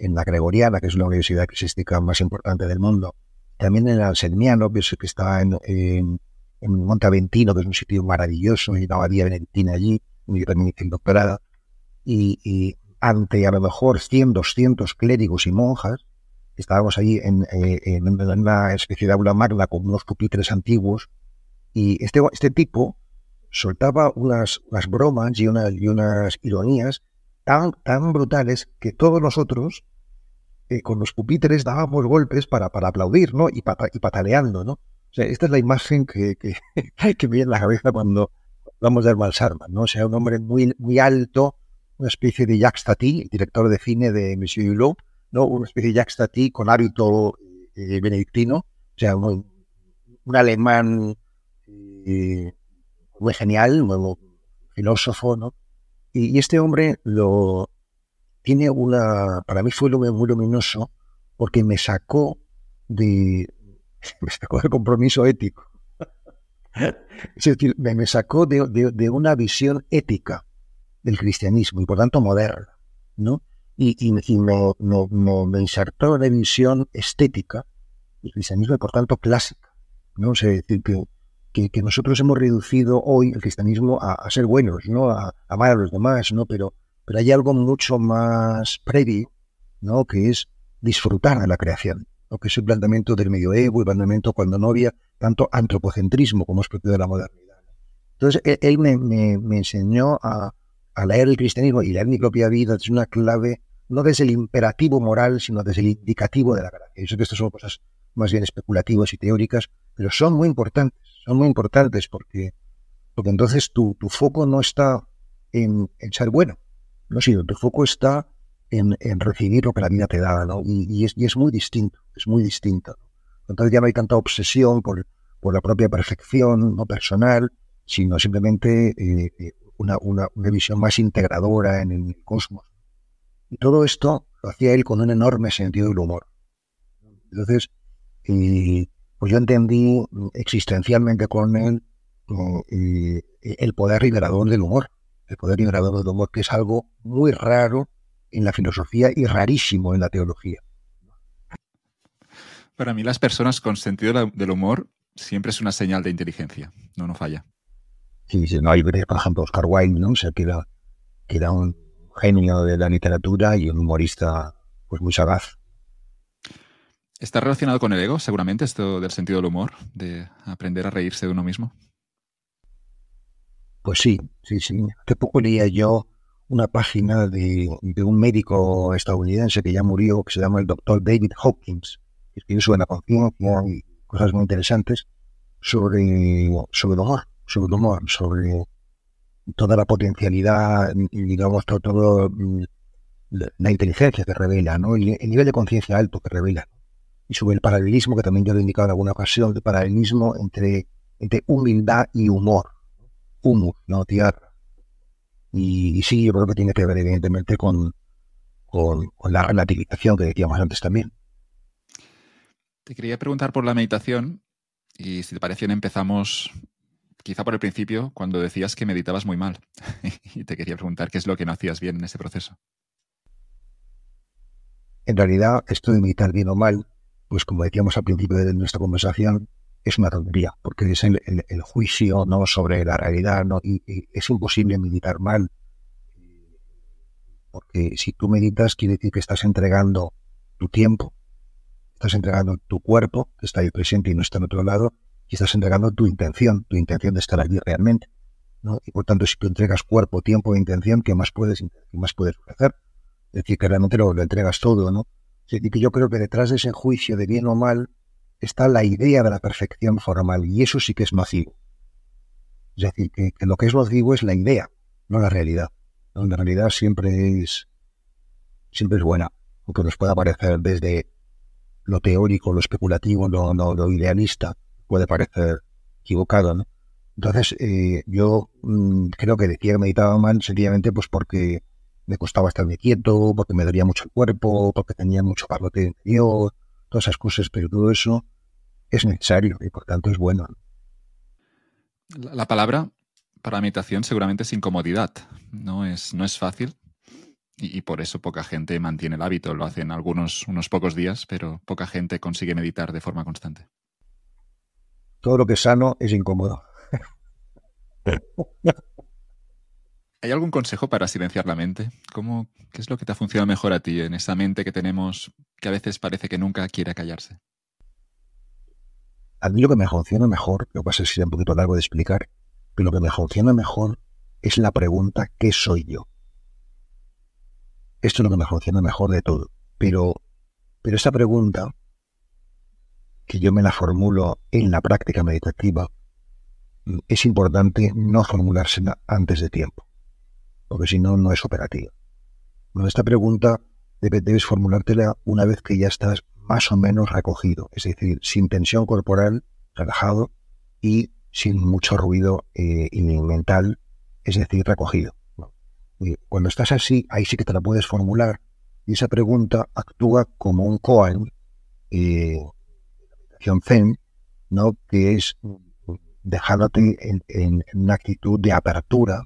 la Gregoriana, que es la universidad eclesiástica más importante del mundo, también en el Selmiano, que, que está en, en, Montaventino, que es un sitio maravilloso, y una abadía benedictina allí, y también hice doctorado, y, y ante a lo mejor 100, 200 clérigos y monjas, estábamos ahí en, en, una especie de aula magna con unos pupitres antiguos y este, este tipo soltaba unas, unas bromas y, y unas ironías tan, tan brutales que todos nosotros eh, con los pupitres dábamos golpes para, para aplaudir, ¿no? Y, y pataleando, ¿no? O sea, esta es la imagen que, que, <laughs> que me viene en la cabeza cuando vamos de Herman Sarman, ¿no? O sea, un hombre muy, muy alto, una especie de Jacques Tati, director de cine de Monsieur Hulot, ¿no? Una especie de Jacques Tati con hábito eh, benedictino, o sea, un, alemán eh, muy genial, muy filósofo, ¿no? Y, este hombre lo tiene una, para mí fue muy luminoso porque me sacó de, <laughs> me sacó del compromiso ético. Es decir, me, sacó de, una visión ética del cristianismo y por tanto moderna, ¿no? Y, y, me, me, insertó en la visión estética del cristianismo y por tanto clásica, ¿no? es decir, que que, nosotros hemos reducido hoy el cristianismo a, ser buenos, ¿no? A, amar a los demás, ¿no? Pero, pero hay algo mucho más previo, ¿no? Que es disfrutar de la creación, lo que es el planteamiento del medioevo, el planteamiento cuando no había tanto antropocentrismo como es propio de la modernidad. Entonces, e, él, me, me, enseñó a, a, leer el cristianismo y leer mi propia vida es una clave, no desde el imperativo moral, sino desde el indicativo de la gracia. Yo sé que estas son cosas más bien especulativas y teóricas, pero son muy importantes son muy importantes porque, porque entonces tu, tu foco no está en, ser bueno, no, sino tu foco está en, recibir lo que la vida te da, ¿no? Y, es, muy distinto, es muy distinto. Entonces ya no hay tanta obsesión por, la propia perfección no personal, sino simplemente eh, eh, una, visión más integradora en el cosmos. Y todo esto lo hacía él con un enorme sentido del humor. Entonces, eh, pues yo entendí existencialmente con él el poder liberador del humor, el poder liberador del humor, que es algo muy raro en la filosofía y rarísimo en la teología. Para mí las personas con sentido del humor siempre es una señal de inteligencia, no, no falla. Sí, sí, no hay, por ejemplo, Oscar Wilde, ¿no? O sea, que era, que era un genio de la literatura y un humorista pues muy sagaz. ¿Está relacionado con el ego, seguramente, esto del sentido del humor, de aprender a reírse de uno mismo? Pues sí, sí, sí. Hace poco leía yo una página de, un médico estadounidense que ya murió, que se llama el doctor David Hawkins, que escribió sobre la conciencia y cosas muy interesantes sobre, sobre el humor, sobre el humor, sobre toda la potencialidad, digamos, todo, mm, la inteligencia que revela, ¿no? el nivel de conciencia alto que revela y sobre el paralelismo, que también yo lo he indicado en alguna ocasión, el paralelismo entre, entre humildad y humor. Humus, ¿no? Tierra. Y, sí, yo creo que tiene que ver evidentemente con, con, la relativización que decíamos antes también. Te quería preguntar por la meditación y si te parece empezamos quizá por el principio cuando decías que meditabas muy mal. <laughs> y te quería preguntar qué es lo que no hacías bien en ese proceso. En realidad, esto de meditar bien o mal pues como decíamos al principio de nuestra conversación, es una tontería, porque es el, juicio no sobre la realidad, ¿no? Y, es imposible meditar mal, porque si tú meditas quiere decir que estás entregando tu tiempo, estás entregando tu cuerpo, que está ahí presente y no está en otro lado, y estás entregando tu intención, tu intención de estar allí realmente. ¿no? Y por tanto, si tú entregas cuerpo, tiempo e intención, ¿qué más puedes, qué más puedes hacer? Es decir, que realmente lo, lo entregas todo, ¿no? y que yo creo que detrás de ese juicio de bien o mal está la idea de la perfección formal y eso sí que es nocivo. Es decir, que, lo que es nocivo es la idea, no la realidad. La realidad siempre es, siempre es buena, aunque nos pueda parecer desde lo teórico, lo especulativo, lo, lo, idealista, puede parecer equivocado. ¿no? Entonces, eh, yo mm, creo que decía que meditaba mal sencillamente pues porque me costaba estarme quieto, porque me dolía mucho el cuerpo, porque tenía mucho parlote interior, todas esas cosas, pero todo eso es necesario y por tanto es bueno. La palabra para meditación seguramente es incomodidad, no es, no es fácil y, por eso poca gente mantiene el hábito, lo hacen algunos unos pocos días, pero poca gente consigue meditar de forma constante. Todo lo que es sano es incómodo. <laughs> ¿Hay algún consejo para silenciar la mente? ¿Cómo, ¿Qué es lo que te ha funcionado mejor a ti en esa mente que tenemos que a veces parece que nunca quiere callarse? A mí lo que me funciona mejor, lo que pasa es que un poquito largo de explicar, pero lo que me funciona mejor es la pregunta ¿qué soy yo? Esto es lo que me funciona mejor de todo. Pero, pero esa pregunta, que yo me la formulo en la práctica meditativa, es importante no formulársela antes de tiempo, porque si no, no es operativa. Bueno, esta pregunta debes formulártela una vez que ya estás más o menos recogido, es decir, sin tensión corporal, relajado y sin mucho ruido eh, mental, es decir, recogido. cuando estás así, ahí sí que te la puedes formular y esa pregunta actúa como un koan, eh, zen, ¿no? que es dejándote en, en, una actitud de apertura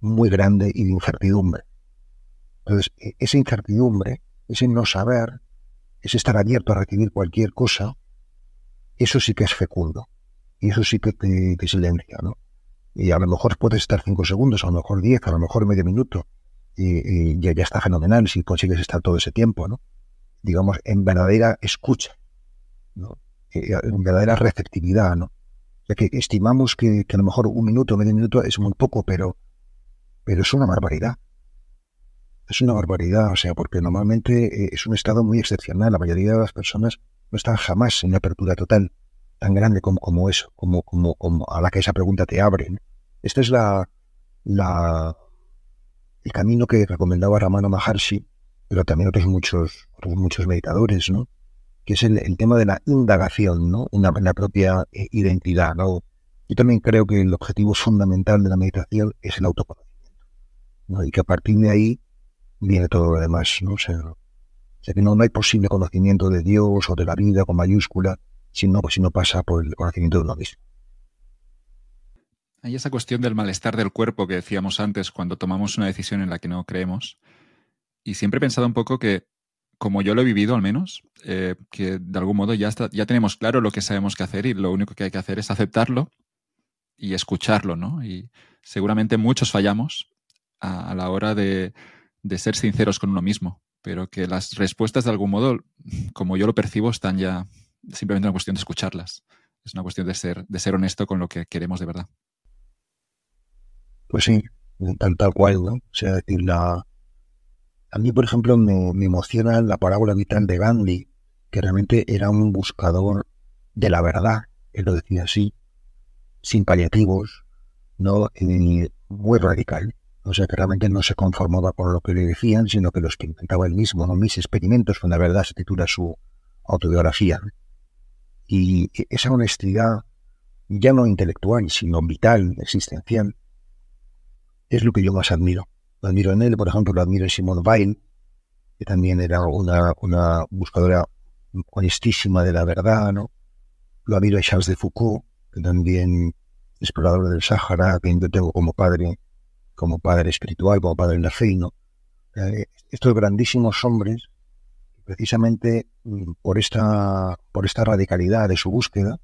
muy grande y de incertidumbre. Entonces, e, esa incertidumbre, ese no saber, ese estar abierto a recibir cualquier cosa, eso sí que es fecundo. Y eso sí que te, silencia, ¿no? Y a lo mejor puedes estar cinco segundos, a lo mejor diez, a lo mejor medio minuto, y, ya, está fenomenal si consigues estar todo ese tiempo, ¿no? Digamos, en verdadera escucha, ¿no? Eh, en verdadera receptividad, ¿no? Ya que estimamos que, que, a lo mejor un minuto, medio minuto es muy poco, pero, pero es una barbaridad. Es una barbaridad, o sea, porque normalmente eh, es un estado muy excepcional. La mayoría de las personas no están jamás en una apertura total tan grande como, como eso, como, como, como a la que esa pregunta te abre. Este es el camino que recomendaba Ramano Maharshi, pero también otros muchos, otros muchos meditadores, ¿no? que es el, tema de la indagación, ¿no? En la, propia eh, identidad, ¿no? Yo también creo que el objetivo fundamental de la meditación es el autoconocimiento, ¿no? Y que a partir de ahí viene todo lo demás, ¿no? O sea, que no, hay posible conocimiento de Dios o de la vida con mayúscula si no, si no pasa por el conocimiento de uno mismo. Hay esa cuestión del malestar del cuerpo que decíamos antes cuando tomamos una decisión en la que no creemos. Y siempre he pensado un poco que, como yo lo he vivido al menos, eh, que de algún modo ya, está, ya tenemos claro lo que sabemos que hacer y lo único que hay que hacer es aceptarlo y escucharlo, ¿no? Y seguramente muchos fallamos a la hora de, de ser sinceros con uno mismo, pero que las respuestas de algún modo, <laughs> como yo lo percibo, están ya simplemente una cuestión de escucharlas. Es una cuestión de ser, de ser honesto con lo que queremos de verdad. Pues sí, tal, tal cual, ¿no? O sea, decir, la... a mí, por ejemplo, me, emociona la parábola vital de Gandhi, que realmente era un buscador de la verdad, él lo decía así, sin paliativos, ¿no? muy radical. O sea que realmente no se conformaba con lo que le decían, sino que lo experimentaba él mismo. ¿no? Mis experimentos, con la verdad se titula su autobiografía. Y esa honestidad, ya no intelectual, sino vital, existencial, es lo que yo más admiro. Lo admiro en él, por ejemplo, lo admiro en Simone Weil, que también era una, una buscadora honestísima de la verdad, ¿no? Lo admiro en Charles de Foucault, que también explorador del Sáhara, que yo tengo como padre como padre espiritual, como padre ¿no? Eh, estos grandísimos hombres, precisamente mm, por esta, por esta radicalidad de su búsqueda,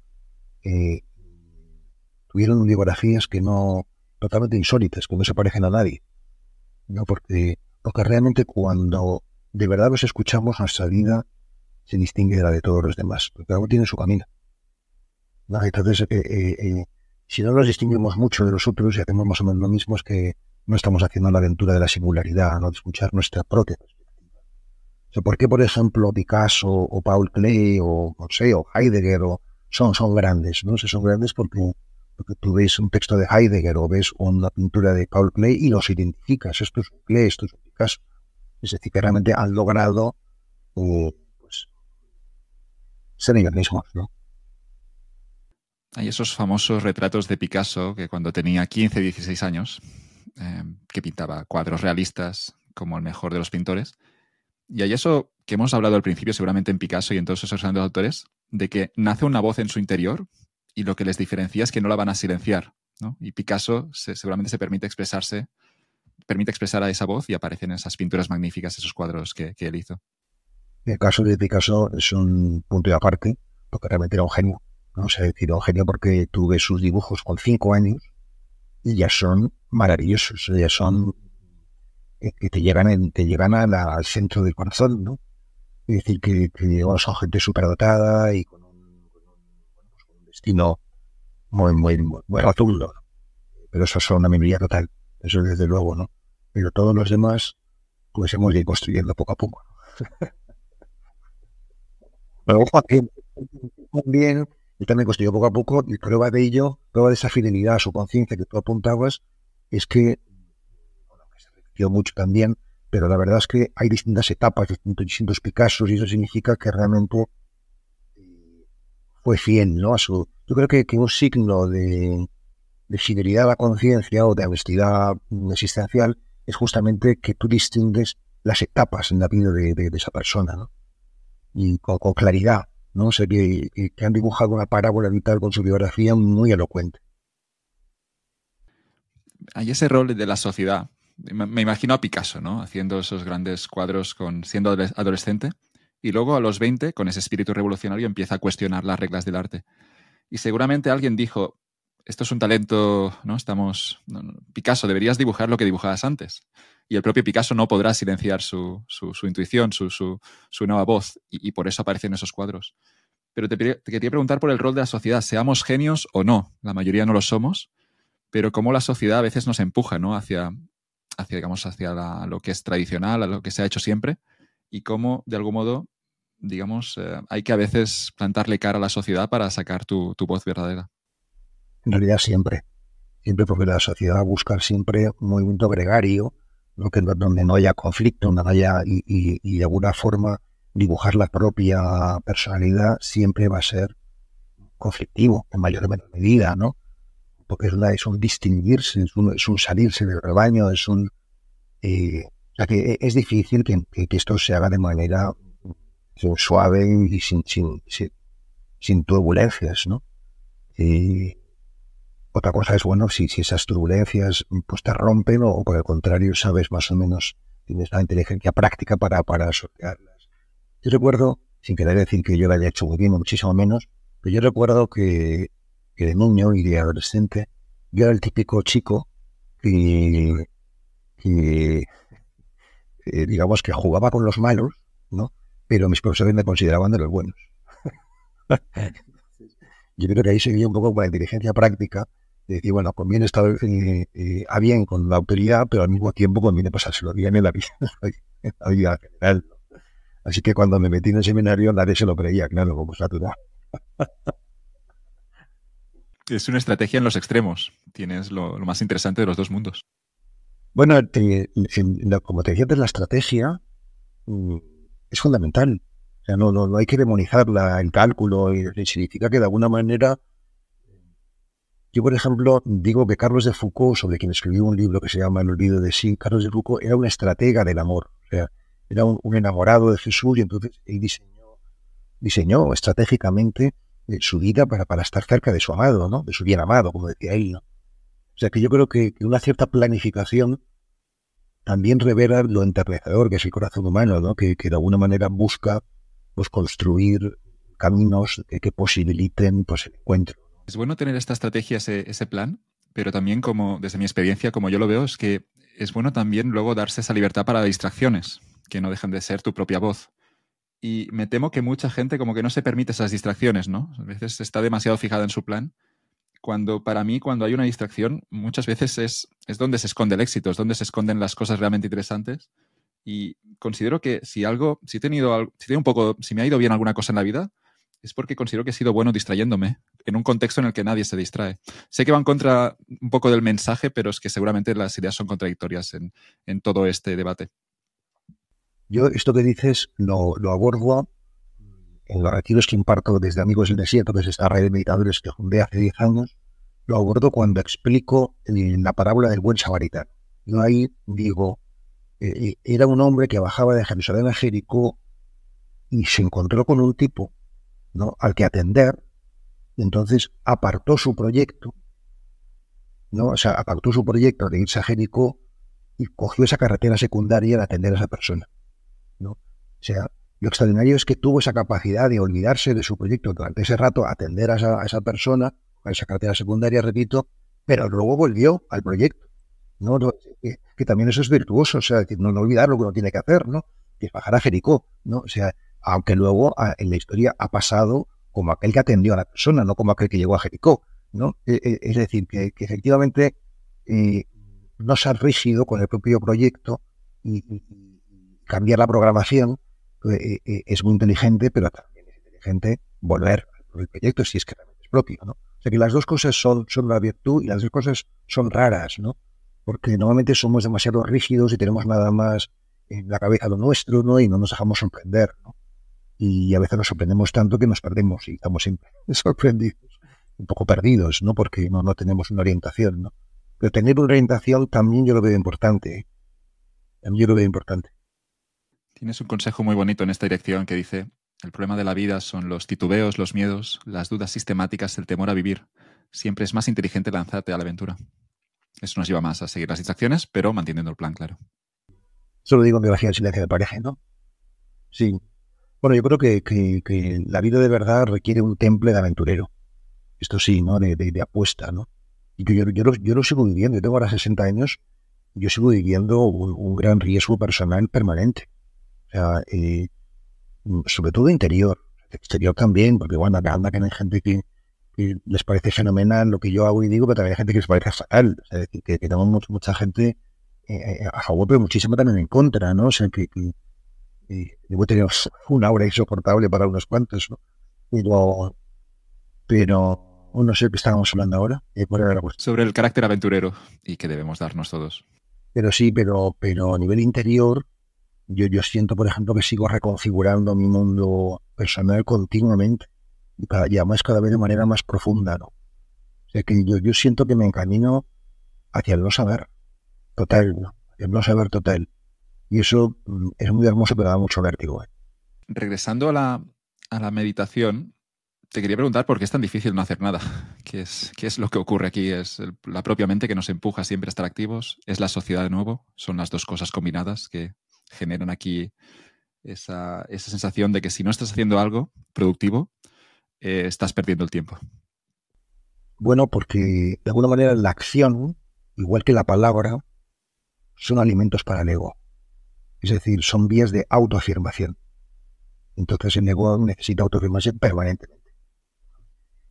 eh, tuvieron biografías que no, totalmente insólitas, que no se parecen a nadie. ¿no? Porque, porque realmente cuando de verdad los escuchamos, nuestra vida se distingue de la de todos los demás, porque cada uno tiene su camino. Entonces, eh, si no nos distinguimos mucho de los otros y hacemos más o menos lo mismo, es que no estamos haciendo la aventura de la singularidad, ¿no? de escuchar nuestra propia perspectiva. O ¿Por qué, por ejemplo, Picasso o Paul Klee o, no sé, o Heidegger o, son, son grandes? ¿no? son grandes porque, porque tú ves un texto de Heidegger o ves una pintura de Paul Klee y los identificas. Esto es un Klee, esto es un Picasso. Es decir, que realmente han logrado eh, pues, ser ellos mismos, ¿no? Hay esos famosos retratos de Picasso que cuando tenía 15, 16 años, em, que pintaba cuadros realistas como el mejor de los pintores. Y hay eso que hemos hablado al principio, seguramente en Picasso y en todos esos grandes autores, de que nace una voz en su interior y lo que les diferencia es que no la van a silenciar. Y Picasso seguramente se permite expresarse, permite expresar a esa voz y aparecen esas pinturas magníficas, esos cuadros que, que él hizo. El caso de Picasso es un punto de aparte, porque realmente era un genio O sea, decir, un genio porque tuve sus dibujos con cinco años y ya son maravillosos, son que te llegan, te llegan al centro del corazón, ¿no? Es decir, que, son gente superdotada y con un, destino muy, muy, muy, Pero eso es una minoría total, eso desde luego, ¿no? Pero todos los demás, pues hemos ido construyendo poco a poco. <laughs> Pero ojo, también, él también construyó poco a poco, y prueba de ello, prueba de esa fidelidad a su conciencia que tú apuntabas, es que, bueno, se repitió mucho también, pero la verdad es que hay distintas etapas, distintos, distintos Picassos, y eso significa que realmente eh, fue fiel, ¿no? A su, yo creo que, que un signo de, fidelidad a la conciencia o de honestidad existencial es justamente que tú distingues las etapas en la vida de, esa persona, ¿no? Y con, claridad, ¿no? O sea, que, que, han dibujado una parábola vital con su biografía muy elocuente. Hay ese rol de la sociedad me imagino a Picasso, ¿no? Haciendo esos grandes cuadros con, siendo adolescente. Y luego a los 20, con ese espíritu revolucionario, empieza a cuestionar las reglas del arte. Y seguramente alguien dijo, esto es un talento, ¿no? Estamos... Picasso, deberías dibujar lo que dibujabas antes. Y el propio Picasso no podrá silenciar su, intuición, su, nueva voz, y, por eso aparecen esos cuadros. Pero te, quería preguntar por el rol de la sociedad, seamos genios o no, la mayoría no lo somos, pero cómo la sociedad a veces nos empuja ¿no? hacia, hacia, digamos, hacia lo que es tradicional, a lo que se ha hecho siempre, y cómo, de algún modo, digamos, eh, hay que a veces plantarle cara a la sociedad para sacar tu, voz verdadera. En realidad siempre, siempre porque la sociedad va a buscar siempre un movimiento gregario, ¿no? que, donde no haya conflicto, donde no haya, y, de alguna forma dibujar la propia personalidad siempre va a ser conflictivo, en mayor o menor medida, ¿no? porque es, es un distinguirse, es un, salirse del rebaño, es un... Eh, o sea que es difícil que, esto se haga de manera suave y sin, sin, sin, turbulencias, ¿no? Y otra cosa es, bueno, si, si esas turbulencias pues te rompen o, por el contrario sabes más o menos, tienes la inteligencia práctica para, para sortearlas. Yo recuerdo, sin querer decir que yo la haya hecho muy bien muchísimo menos, pero yo recuerdo que que de niño y de adolescente, yo era el típico chico que, digamos que jugaba con los malos, ¿no? Pero mis profesores me consideraban de los buenos. <laughs> yo creo que ahí seguía un poco con la inteligencia práctica, de decir, bueno, conviene estar eh, eh, a bien con la autoridad, pero al mismo tiempo conviene pasárselo bien en la vida, <laughs> en la vida general. Así que cuando me metí en el seminario nadie se lo creía, claro, como es natural. <laughs> Es una estrategia en los extremos. Tienes lo, más interesante de los dos mundos. Bueno, como te decía la estrategia mm, es fundamental. O sea, no, no, hay que demonizar el cálculo y significa que de alguna manera yo, por ejemplo, digo que Carlos de Foucault, sobre quien escribió un libro que se llama El olvido de sí, Carlos de Foucault era un estratega del amor. O sea, era un, enamorado de Jesús y entonces él diseñó, diseñó estratégicamente su vida para, para estar cerca de su amado, ¿no? De su bien amado, como decía él. O sea que yo creo que una cierta planificación también revela lo enternecedor que es el corazón humano, ¿no? Que, de alguna manera busca pues, construir caminos que, posibiliten pues, el encuentro. Es bueno tener esta estrategia, ese, plan, pero también como, desde mi experiencia, como yo lo veo, es que es bueno también luego darse esa libertad para distracciones, que no dejen de ser tu propia voz. Y me temo que mucha gente como que no se permite esas distracciones, ¿no? A veces está demasiado fijada en su plan. Cuando para mí, cuando hay una distracción, muchas veces es, es donde se esconde el éxito, es donde se esconden las cosas realmente interesantes. Y considero que si algo, si he tenido, si un poco, si me ha ido bien alguna cosa en la vida, es porque considero que he sido bueno distrayéndome en un contexto en el que nadie se distrae. Sé que va en contra un poco del mensaje, pero es que seguramente las ideas son contradictorias en, en todo este debate. Yo esto que dices lo, lo abordo en los retiros que imparto desde Amigos del Desierto, que es esta red de meditadores que fundé hace 10 años, lo abordo cuando explico la parábola del buen samaritano. Yo ahí digo, eh, era un hombre que bajaba de Jerusalén a Jericó y se encontró con un tipo ¿no? al que atender, entonces apartó su proyecto, ¿no? o sea, apartó su proyecto de irse a Jericó y cogió esa carretera secundaria de atender a esa persona. O sea, lo extraordinario es que tuvo esa capacidad de olvidarse de su proyecto durante ese rato, atender a esa, persona, a esa cartera secundaria, repito, pero luego volvió al proyecto. ¿no? Que, también eso es virtuoso, o sea, no, no, olvidar lo que uno tiene que hacer, ¿no? Que es bajar a Jericó, ¿no? O sea, aunque luego en la historia ha pasado como aquel que atendió a la persona, no como aquel que llegó a Jericó, ¿no? E, e, es decir, que, efectivamente eh, no ser rígido con el propio proyecto y, cambiar la programación eh, eh, es muy inteligente, pero también es inteligente volver al proyecto si es que realmente es propio, ¿no? O sea que las dos cosas son, son la virtud y las dos cosas son raras, ¿no? Porque normalmente somos demasiado rígidos y tenemos nada más en la cabeza lo nuestro, ¿no? Y no nos dejamos sorprender, ¿no? Y a veces nos sorprendemos tanto que nos perdemos y estamos siempre <laughs> sorprendidos, un poco perdidos, ¿no? Porque no, no tenemos una orientación, ¿no? Pero tener una orientación también yo lo veo importante. ¿eh? También yo lo veo importante. Tienes un consejo muy bonito en esta dirección que dice, el problema de la vida son los titubeos, los miedos, las dudas sistemáticas, el temor a vivir. Siempre es más inteligente lanzarte a la aventura. Eso nos lleva más a seguir las distracciones, pero manteniendo el plan claro. Solo digo en biología del silencio de pareja, ¿no? Sí. Bueno, yo creo que, la vida de verdad requiere un temple de aventurero. Esto sí, ¿no? de apuesta, ¿no? Y yo, yo, yo, lo sigo viviendo, yo tengo ahora 60 años, yo sigo viviendo un, gran riesgo personal permanente. O sea, eh, sobre todo interior, exterior también, porque bueno, anda que hay gente que, les parece fenomenal lo que yo hago y digo, pero también hay gente que les parece fatal. O sea, decir, que, tenemos mucha gente eh, eh, a favor, pero muchísima también en contra, ¿no? O sea, que, que debo tener una aura insoportable para unos cuantos, ¿no? Pero, pero no sé qué estábamos hablando ahora. Eh, Sobre el carácter aventurero y que debemos darnos todos. Pero sí, pero, pero a nivel interior, yo, yo siento, por ejemplo, que sigo reconfigurando mi mundo personal continuamente y, cada, además cada vez de manera más profunda, ¿no? O sea que yo, yo siento que me encamino hacia el no saber total, ¿no? el no saber total. Y eso mm, es muy hermoso, pero da mucho vértigo. ¿eh? Regresando a la, a la meditación, te quería preguntar por qué es tan difícil no hacer nada. <laughs> ¿Qué es, qué es lo que ocurre aquí? ¿Es la propia mente que nos empuja siempre a estar activos? ¿Es la sociedad de nuevo? Son las dos cosas combinadas que generan aquí esa, sensación de que si no estás haciendo algo productivo, eh, estás perdiendo el tiempo. Bueno, porque de alguna manera la acción, igual que la palabra, son alimentos para el ego. Es decir, son vías de autoafirmación. Entonces el ego necesita autoafirmación permanentemente.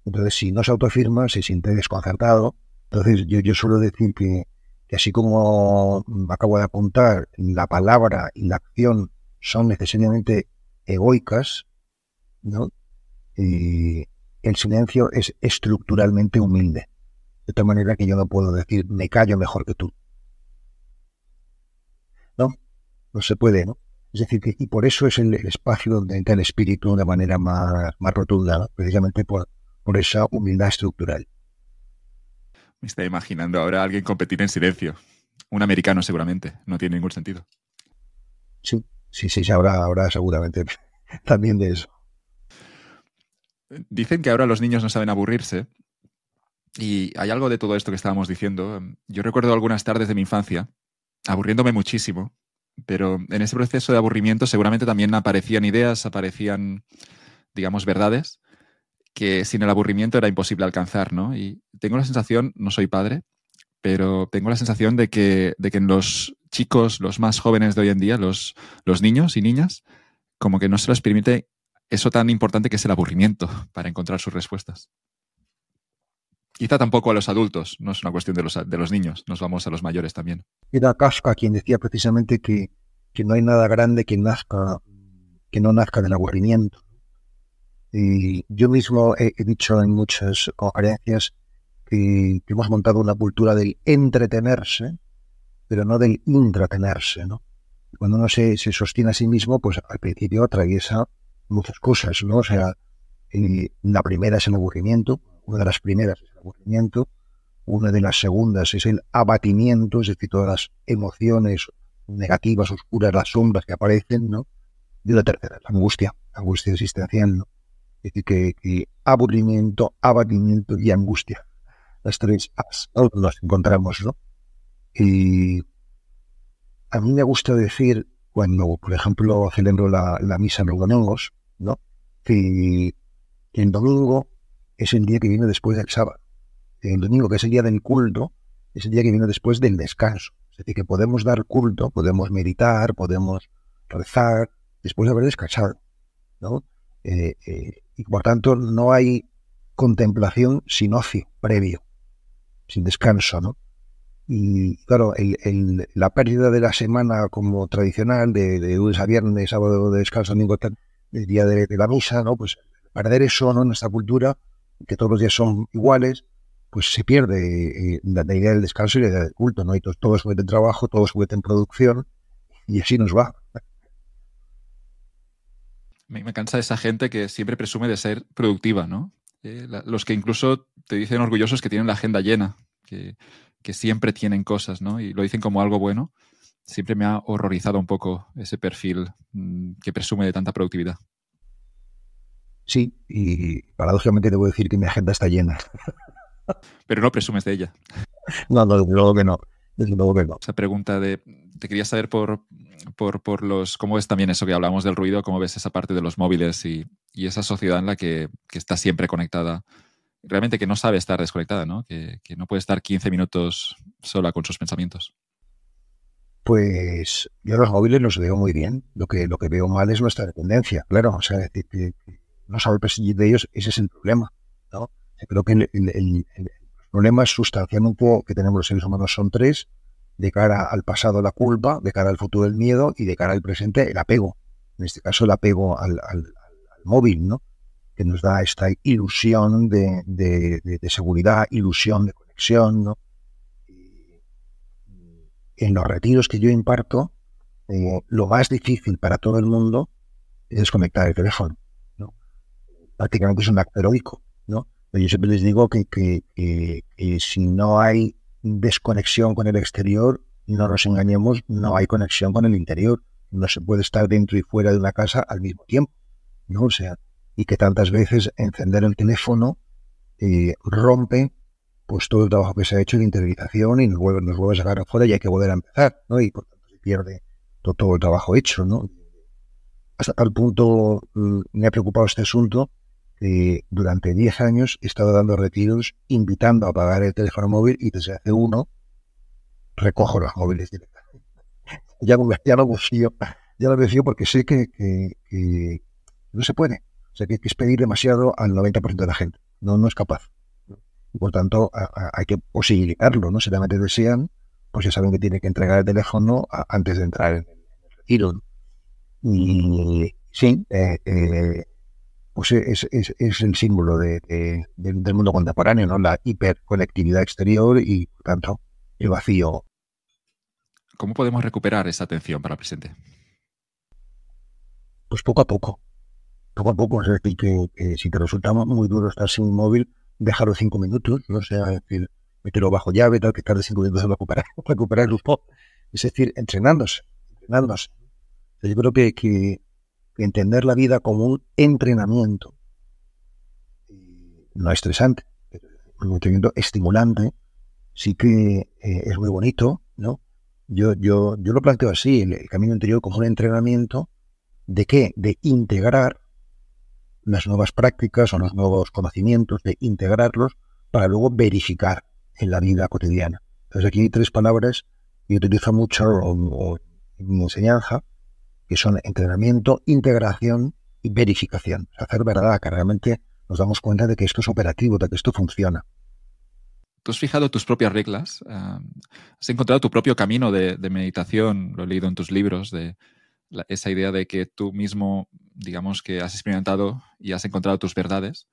Entonces, si no se autoafirma, se siente desconcertado. Entonces, yo, yo suelo decir que, así como acabo de apuntar, la palabra y la acción son necesariamente egoicas, ¿no? Y el silencio es estructuralmente humilde. De tal manera que yo no puedo decir, me callo mejor que tú. ¿No? No se puede, ¿no? Es decir, que, y por eso es el, espacio donde entra el espíritu de manera más, más rotunda, precisamente por, por esa humildad estructural. Me está imaginando ahora a alguien competir en silencio. Un americano seguramente, no tiene ningún sentido. Sí, sí, sí, ahora, ahora seguramente <laughs> también de eso. Dicen que ahora los niños no saben aburrirse y hay algo de todo esto que estábamos diciendo. Yo recuerdo algunas tardes de mi infancia aburriéndome muchísimo, pero en ese proceso de aburrimiento seguramente también aparecían ideas, aparecían, digamos, verdades que sin el aburrimiento era imposible alcanzar, ¿no? Y tengo la sensación, no soy padre, pero tengo la sensación de que, de que en los chicos, los más jóvenes de hoy en día, los, los niños y niñas, como que no se les permite eso tan importante que es el aburrimiento <laughs> para encontrar sus respuestas. Quizá tampoco a los adultos, no es una cuestión de los, de los niños, nos vamos a los mayores también. Era Kafka quien decía precisamente que, que no hay nada grande que nazca, que no nazca del aburrimiento. Y yo mismo he, dicho en muchas conferencias que, hemos montado una cultura del entretenerse, pero no del intratenerse, ¿no? Cuando uno se, sostiene a sí mismo, pues al principio atraviesa muchas cosas, ¿no? O sea, la primera es el aburrimiento, una de las primeras aburrimiento, una de las segundas es el abatimiento, es decir, todas las emociones negativas, oscuras, las sombras que aparecen, ¿no? Y la tercera, la angustia, la angustia existencial, ¿no? Es decir, que, aburrimiento, abatimiento y angustia. Las tres as, las encontramos, ¿no? Y a mí me gusta decir, cuando, por ejemplo, celebro la, misa en los domingos, ¿no? Que el domingo es el día que viene después del sábado. El domingo, que es el día del culto, es el día que viene después del descanso. Es decir, que podemos dar culto, podemos meditar, podemos rezar después de haber descansado. ¿no? Eh, eh, y por tanto no hay contemplación sin ocio previo, sin descanso. ¿no? Y claro, la pérdida de la semana como tradicional, de, lunes a viernes, sábado de descanso, domingo, el día de, la misa, ¿no? pues perder eso ¿no? en nuestra cultura, que todos los días son iguales, pues se pierde eh, la, idea del descanso y la idea del culto, ¿no? Y todo, todo es juguete en trabajo, todo es juguete en producción, y así nos va. Me, me cansa esa gente que siempre presume de ser productiva, ¿no? Eh, los que incluso te dicen orgullosos que tienen la agenda llena, que, que siempre tienen cosas, ¿no? Y lo dicen como algo bueno. Siempre me ha horrorizado un poco ese perfil mm, que presume de tanta productividad. Sí, y paradójicamente debo decir que mi agenda está llena. <laughs> Pero no presumes de ella. No, no, desde luego que no. Desde luego que no. Esa pregunta de. Te quería saber por, por, por los. ¿Cómo ves también eso que hablamos del ruido? ¿Cómo ves esa parte de los móviles y, y esa sociedad en la que, que, está siempre conectada? Realmente que no sabe estar desconectada, ¿no? Que, que no puede estar 15 minutos sola con sus pensamientos. Pues yo los móviles los veo muy bien. Lo que, lo que veo mal es nuestra dependencia, claro. O sea, no saber prescindir de ellos, ese es el problema. Creo que el, el, el, el problema sustancialmente que tenemos los seres humanos son tres, de cara al pasado la culpa, de cara al futuro el miedo y de cara al presente el apego. En este caso el apego al, móvil, ¿no? que nos da esta ilusión de, seguridad, ilusión de conexión. ¿no? En los retiros que yo imparto, eh, lo más difícil para todo el mundo es desconectar el teléfono. ¿no? Prácticamente es un acto heroico. ¿no? Yo siempre les digo que, que, que, si no hay desconexión con el exterior, no nos engañemos, no hay conexión con el interior. No se puede estar dentro y fuera de una casa al mismo tiempo. ¿no? O sea, y que tantas veces encender el teléfono eh, rompe pues todo el trabajo que se ha hecho de interiorización y nos vuelve, nos vuelve a sacar afuera y hay que volver a empezar, ¿no? Y por tanto se pierde todo, todo el trabajo hecho, ¿no? Hasta tal punto mm, me ha preocupado este asunto eh, durante 10 años he estado dando retiros invitando a apagar el teléfono móvil y desde hace uno recojo los móviles <laughs> ya, no, ya no me fío, ya no me fío porque sé que, que, que, no se puede. O sea, que, que es pedir demasiado al 90% de la gente. No, no es capaz. Por tanto, hay que posibilitarlo, ¿no? Si realmente desean, pues ya saben que tienen que entregar el teléfono antes de entrar en el, retiro. Y sí, eh, eh, pues es, es, es, el símbolo de, de, de, del mundo contemporáneo, ¿no? La hiperconectividad exterior y, por tanto, el vacío. ¿Cómo podemos recuperar esa atención para el presente? Pues poco a poco. Poco a poco. Es decir, que, que si te resulta muy duro estar sin un móvil, dejarlo cinco minutos, no o sea, es decir, meterlo bajo llave, tal, que tarde cinco minutos en recuperar, <laughs> recuperar el. Es decir, entrenándose, entrenándose. Yo creo que, que entender la vida como un entrenamiento, no estresante, pero un entrenamiento estimulante, sí que eh, es muy bonito, ¿no? Yo, yo, yo lo planteo así, el, camino interior como un entrenamiento de qué? De integrar las nuevas prácticas o los nuevos conocimientos, de integrarlos para luego verificar en la vida cotidiana. Entonces aquí hay tres palabras que utilizo mucho en mi enseñanza, que son entrenamiento, integración y verificación. Hacer verdad, que realmente nos damos cuenta de que esto es operativo, de que esto funciona. Tú has fijado tus propias reglas, has encontrado tu propio camino de, meditación, lo he leído en tus libros, de esa idea de que tú mismo, digamos que has experimentado y has encontrado tus verdades.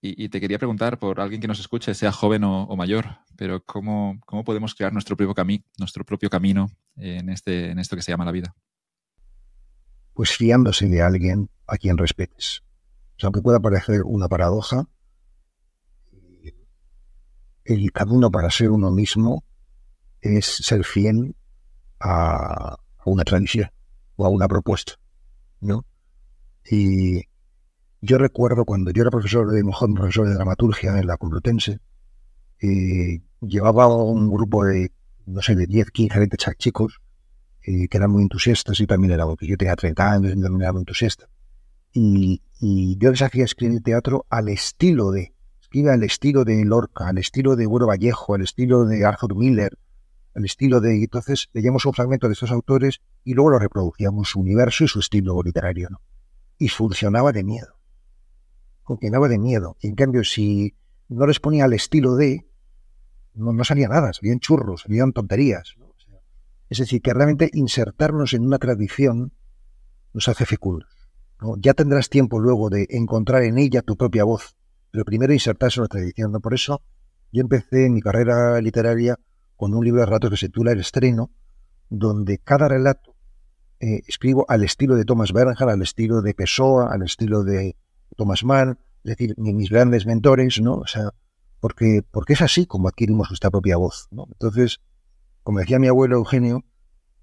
Y, te quería preguntar por alguien que nos escuche, sea joven o, o mayor, pero ¿cómo, ¿cómo, podemos crear nuestro propio, cami nuestro propio camino en, este, en esto que se llama la vida? Pues fiándose de alguien a quien respetes. O sea, aunque pueda parecer una paradoja, el camino para ser uno mismo es ser fiel a, una tradición o a una propuesta, ¿no? Y yo recuerdo cuando yo era profesor de mejor profesor de dramaturgia en la Complutense, y llevaba un grupo de, no sé, de 10, 15, 20 chicos eh, que eran muy entusiastas y también era porque yo tenía 30 años y también era muy entusiasta. Y, yo les hacía escribir teatro al estilo de, escribe al estilo de Lorca, al estilo de Güero Vallejo, al estilo de Arthur Miller, al estilo de... Entonces leíamos un fragmento de estos autores y luego lo reproducíamos su universo y su estilo literario. Y funcionaba de miedo. Funcionaba de miedo. Y en cambio, si no les ponía al estilo de, no, salía nada, salían churros, salían tonterías. Es decir, que realmente insertarnos en una tradición nos hace fecundos. Ya tendrás tiempo luego de encontrar en ella tu propia voz, pero primero insertarse en la tradición. ¿no? Por eso yo empecé mi carrera literaria con un libro de relatos que se titula El estreno, donde cada relato eh, escribo al estilo de Thomas Bernhard, al estilo de Pessoa, al estilo de Thomas Mann, es decir, mis grandes mentores, ¿no? O sea, porque, porque es así como adquirimos nuestra propia voz. Entonces, como decía mi abuelo Eugenio,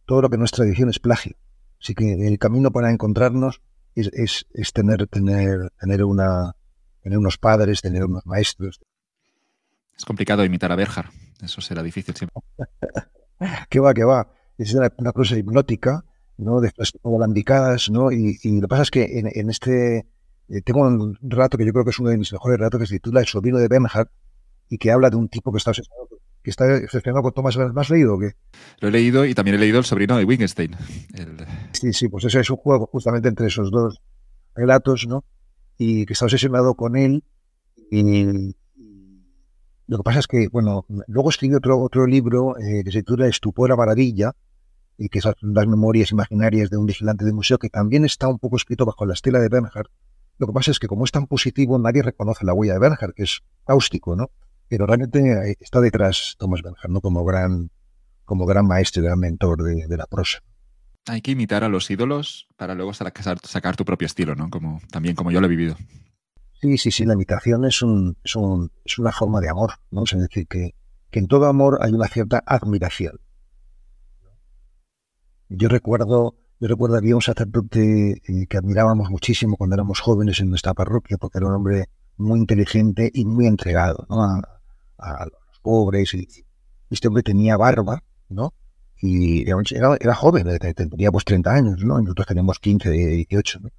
todo lo que no es tradición es plagio. Así que el camino para encontrarnos es, es, tener, tener, tener, una, tener unos padres, tener unos maestros. Es complicado imitar a Berjar, eso será difícil siempre. <laughs> que va, que va. Es una, cosa hipnótica, ¿no? Después alambicadas, ¿no? Y, y, lo que pasa es que en, en este... Eh, tengo un rato que yo creo que es uno de mis mejores relatos que se titula El sobrino de Bernhard y que habla de un tipo que está obsesionado que está obsesionado con Thomas ¿Lo has leído o qué? Lo he leído y también he leído El sobrino de Wittgenstein. Sí, sí, pues ese es un juego justamente entre esos dos relatos, ¿no? Y que está obsesionado con él. Y lo que pasa es que, bueno, luego escribió otro, otro libro eh, que se titula Estupor la maravilla, y que son las memorias imaginarias de un vigilante de museo, que también está un poco escrito bajo la estela de Bernhard. Lo que pasa es que como es tan positivo, nadie reconoce la huella de Bernhard, que es cáustico, ¿no? Pero realmente está detrás Thomas Bernhard, ¿no? Como gran, como gran maestro, gran mentor de, la prosa. Hay que imitar a los ídolos para luego sacar, tu propio estilo, ¿no? Como, también como yo lo he vivido. Sí, sí, sí, la imitación es, un, es, un, es una forma de amor, ¿no? Es decir, que, que en todo amor hay una cierta admiración. Yo recuerdo, yo recuerdo había un sacerdote eh, que admirábamos muchísimo cuando éramos jóvenes en nuestra parroquia, porque era un hombre muy inteligente y muy entregado ¿no? a los pobres. Y este hombre tenía barba, ¿no? Y era, era joven, tenía pues 30 años, ¿no? Y nosotros teníamos 15, 18, ¿no?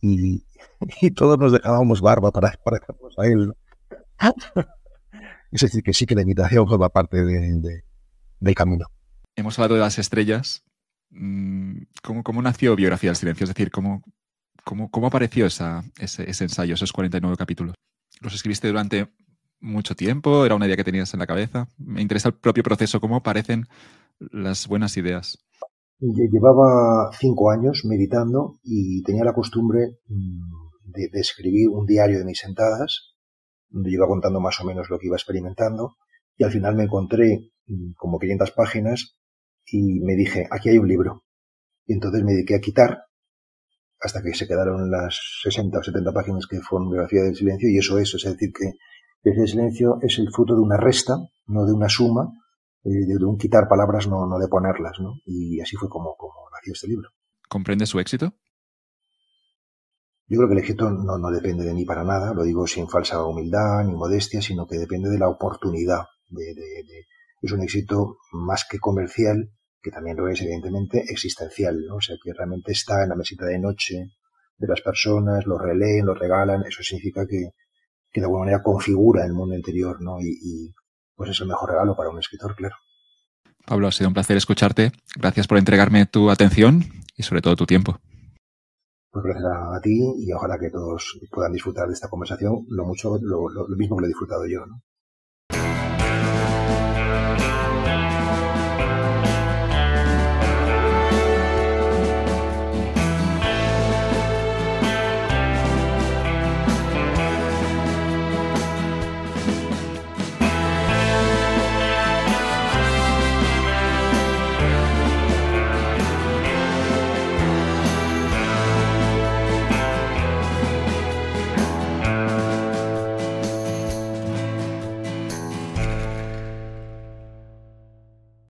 Y, <laughs> y todos nos dejábamos barba para parecernos a él, ¿no? <laughs> Es decir, que sí que la imitación forma parte de, del camino. Hemos hablado de las estrellas. Mm, ¿Cómo, cómo nació Biografía del Silencio? Es decir, ¿cómo, cómo, cómo apareció esa, ese, ese ensayo, esos 49 capítulos? ¿Los escribiste durante mucho tiempo? ¿Era una idea que tenías en la cabeza? Me interesa el propio proceso, cómo aparecen las buenas ideas. Llevaba cinco años meditando y tenía la costumbre mm, de, escribir un diario de mis sentadas, donde iba contando más o menos lo que iba experimentando, y al final me encontré mm, como 500 páginas y me dije, aquí hay un libro. Y entonces me dediqué a quitar hasta que se quedaron las 60 o 70 páginas que fueron biografía del silencio, y eso es, es decir, que ese silencio es el fruto de una resta, no de una suma, eh, de un quitar palabras, no, no de ponerlas, ¿no? Y así fue como, como nació este libro. ¿Comprende su éxito? Yo creo que el éxito no, no depende de mí para nada, lo digo sin falsa humildad ni modestia, sino que depende de la oportunidad. De, de, es un éxito más que comercial, que también lo es evidentemente existencial, ¿no? O sea, que realmente está en la mesita de noche de las personas, lo releen, lo regalan, eso significa que, que de alguna manera configura el mundo interior, ¿no? Y, pues es el mejor regalo para un escritor, claro. Pablo, ha sido un placer escucharte. Gracias por entregarme tu atención y sobre todo tu tiempo. Pues gracias a, ti y ojalá que todos puedan disfrutar de esta conversación lo mucho, lo, lo mismo que lo he disfrutado yo, ¿no?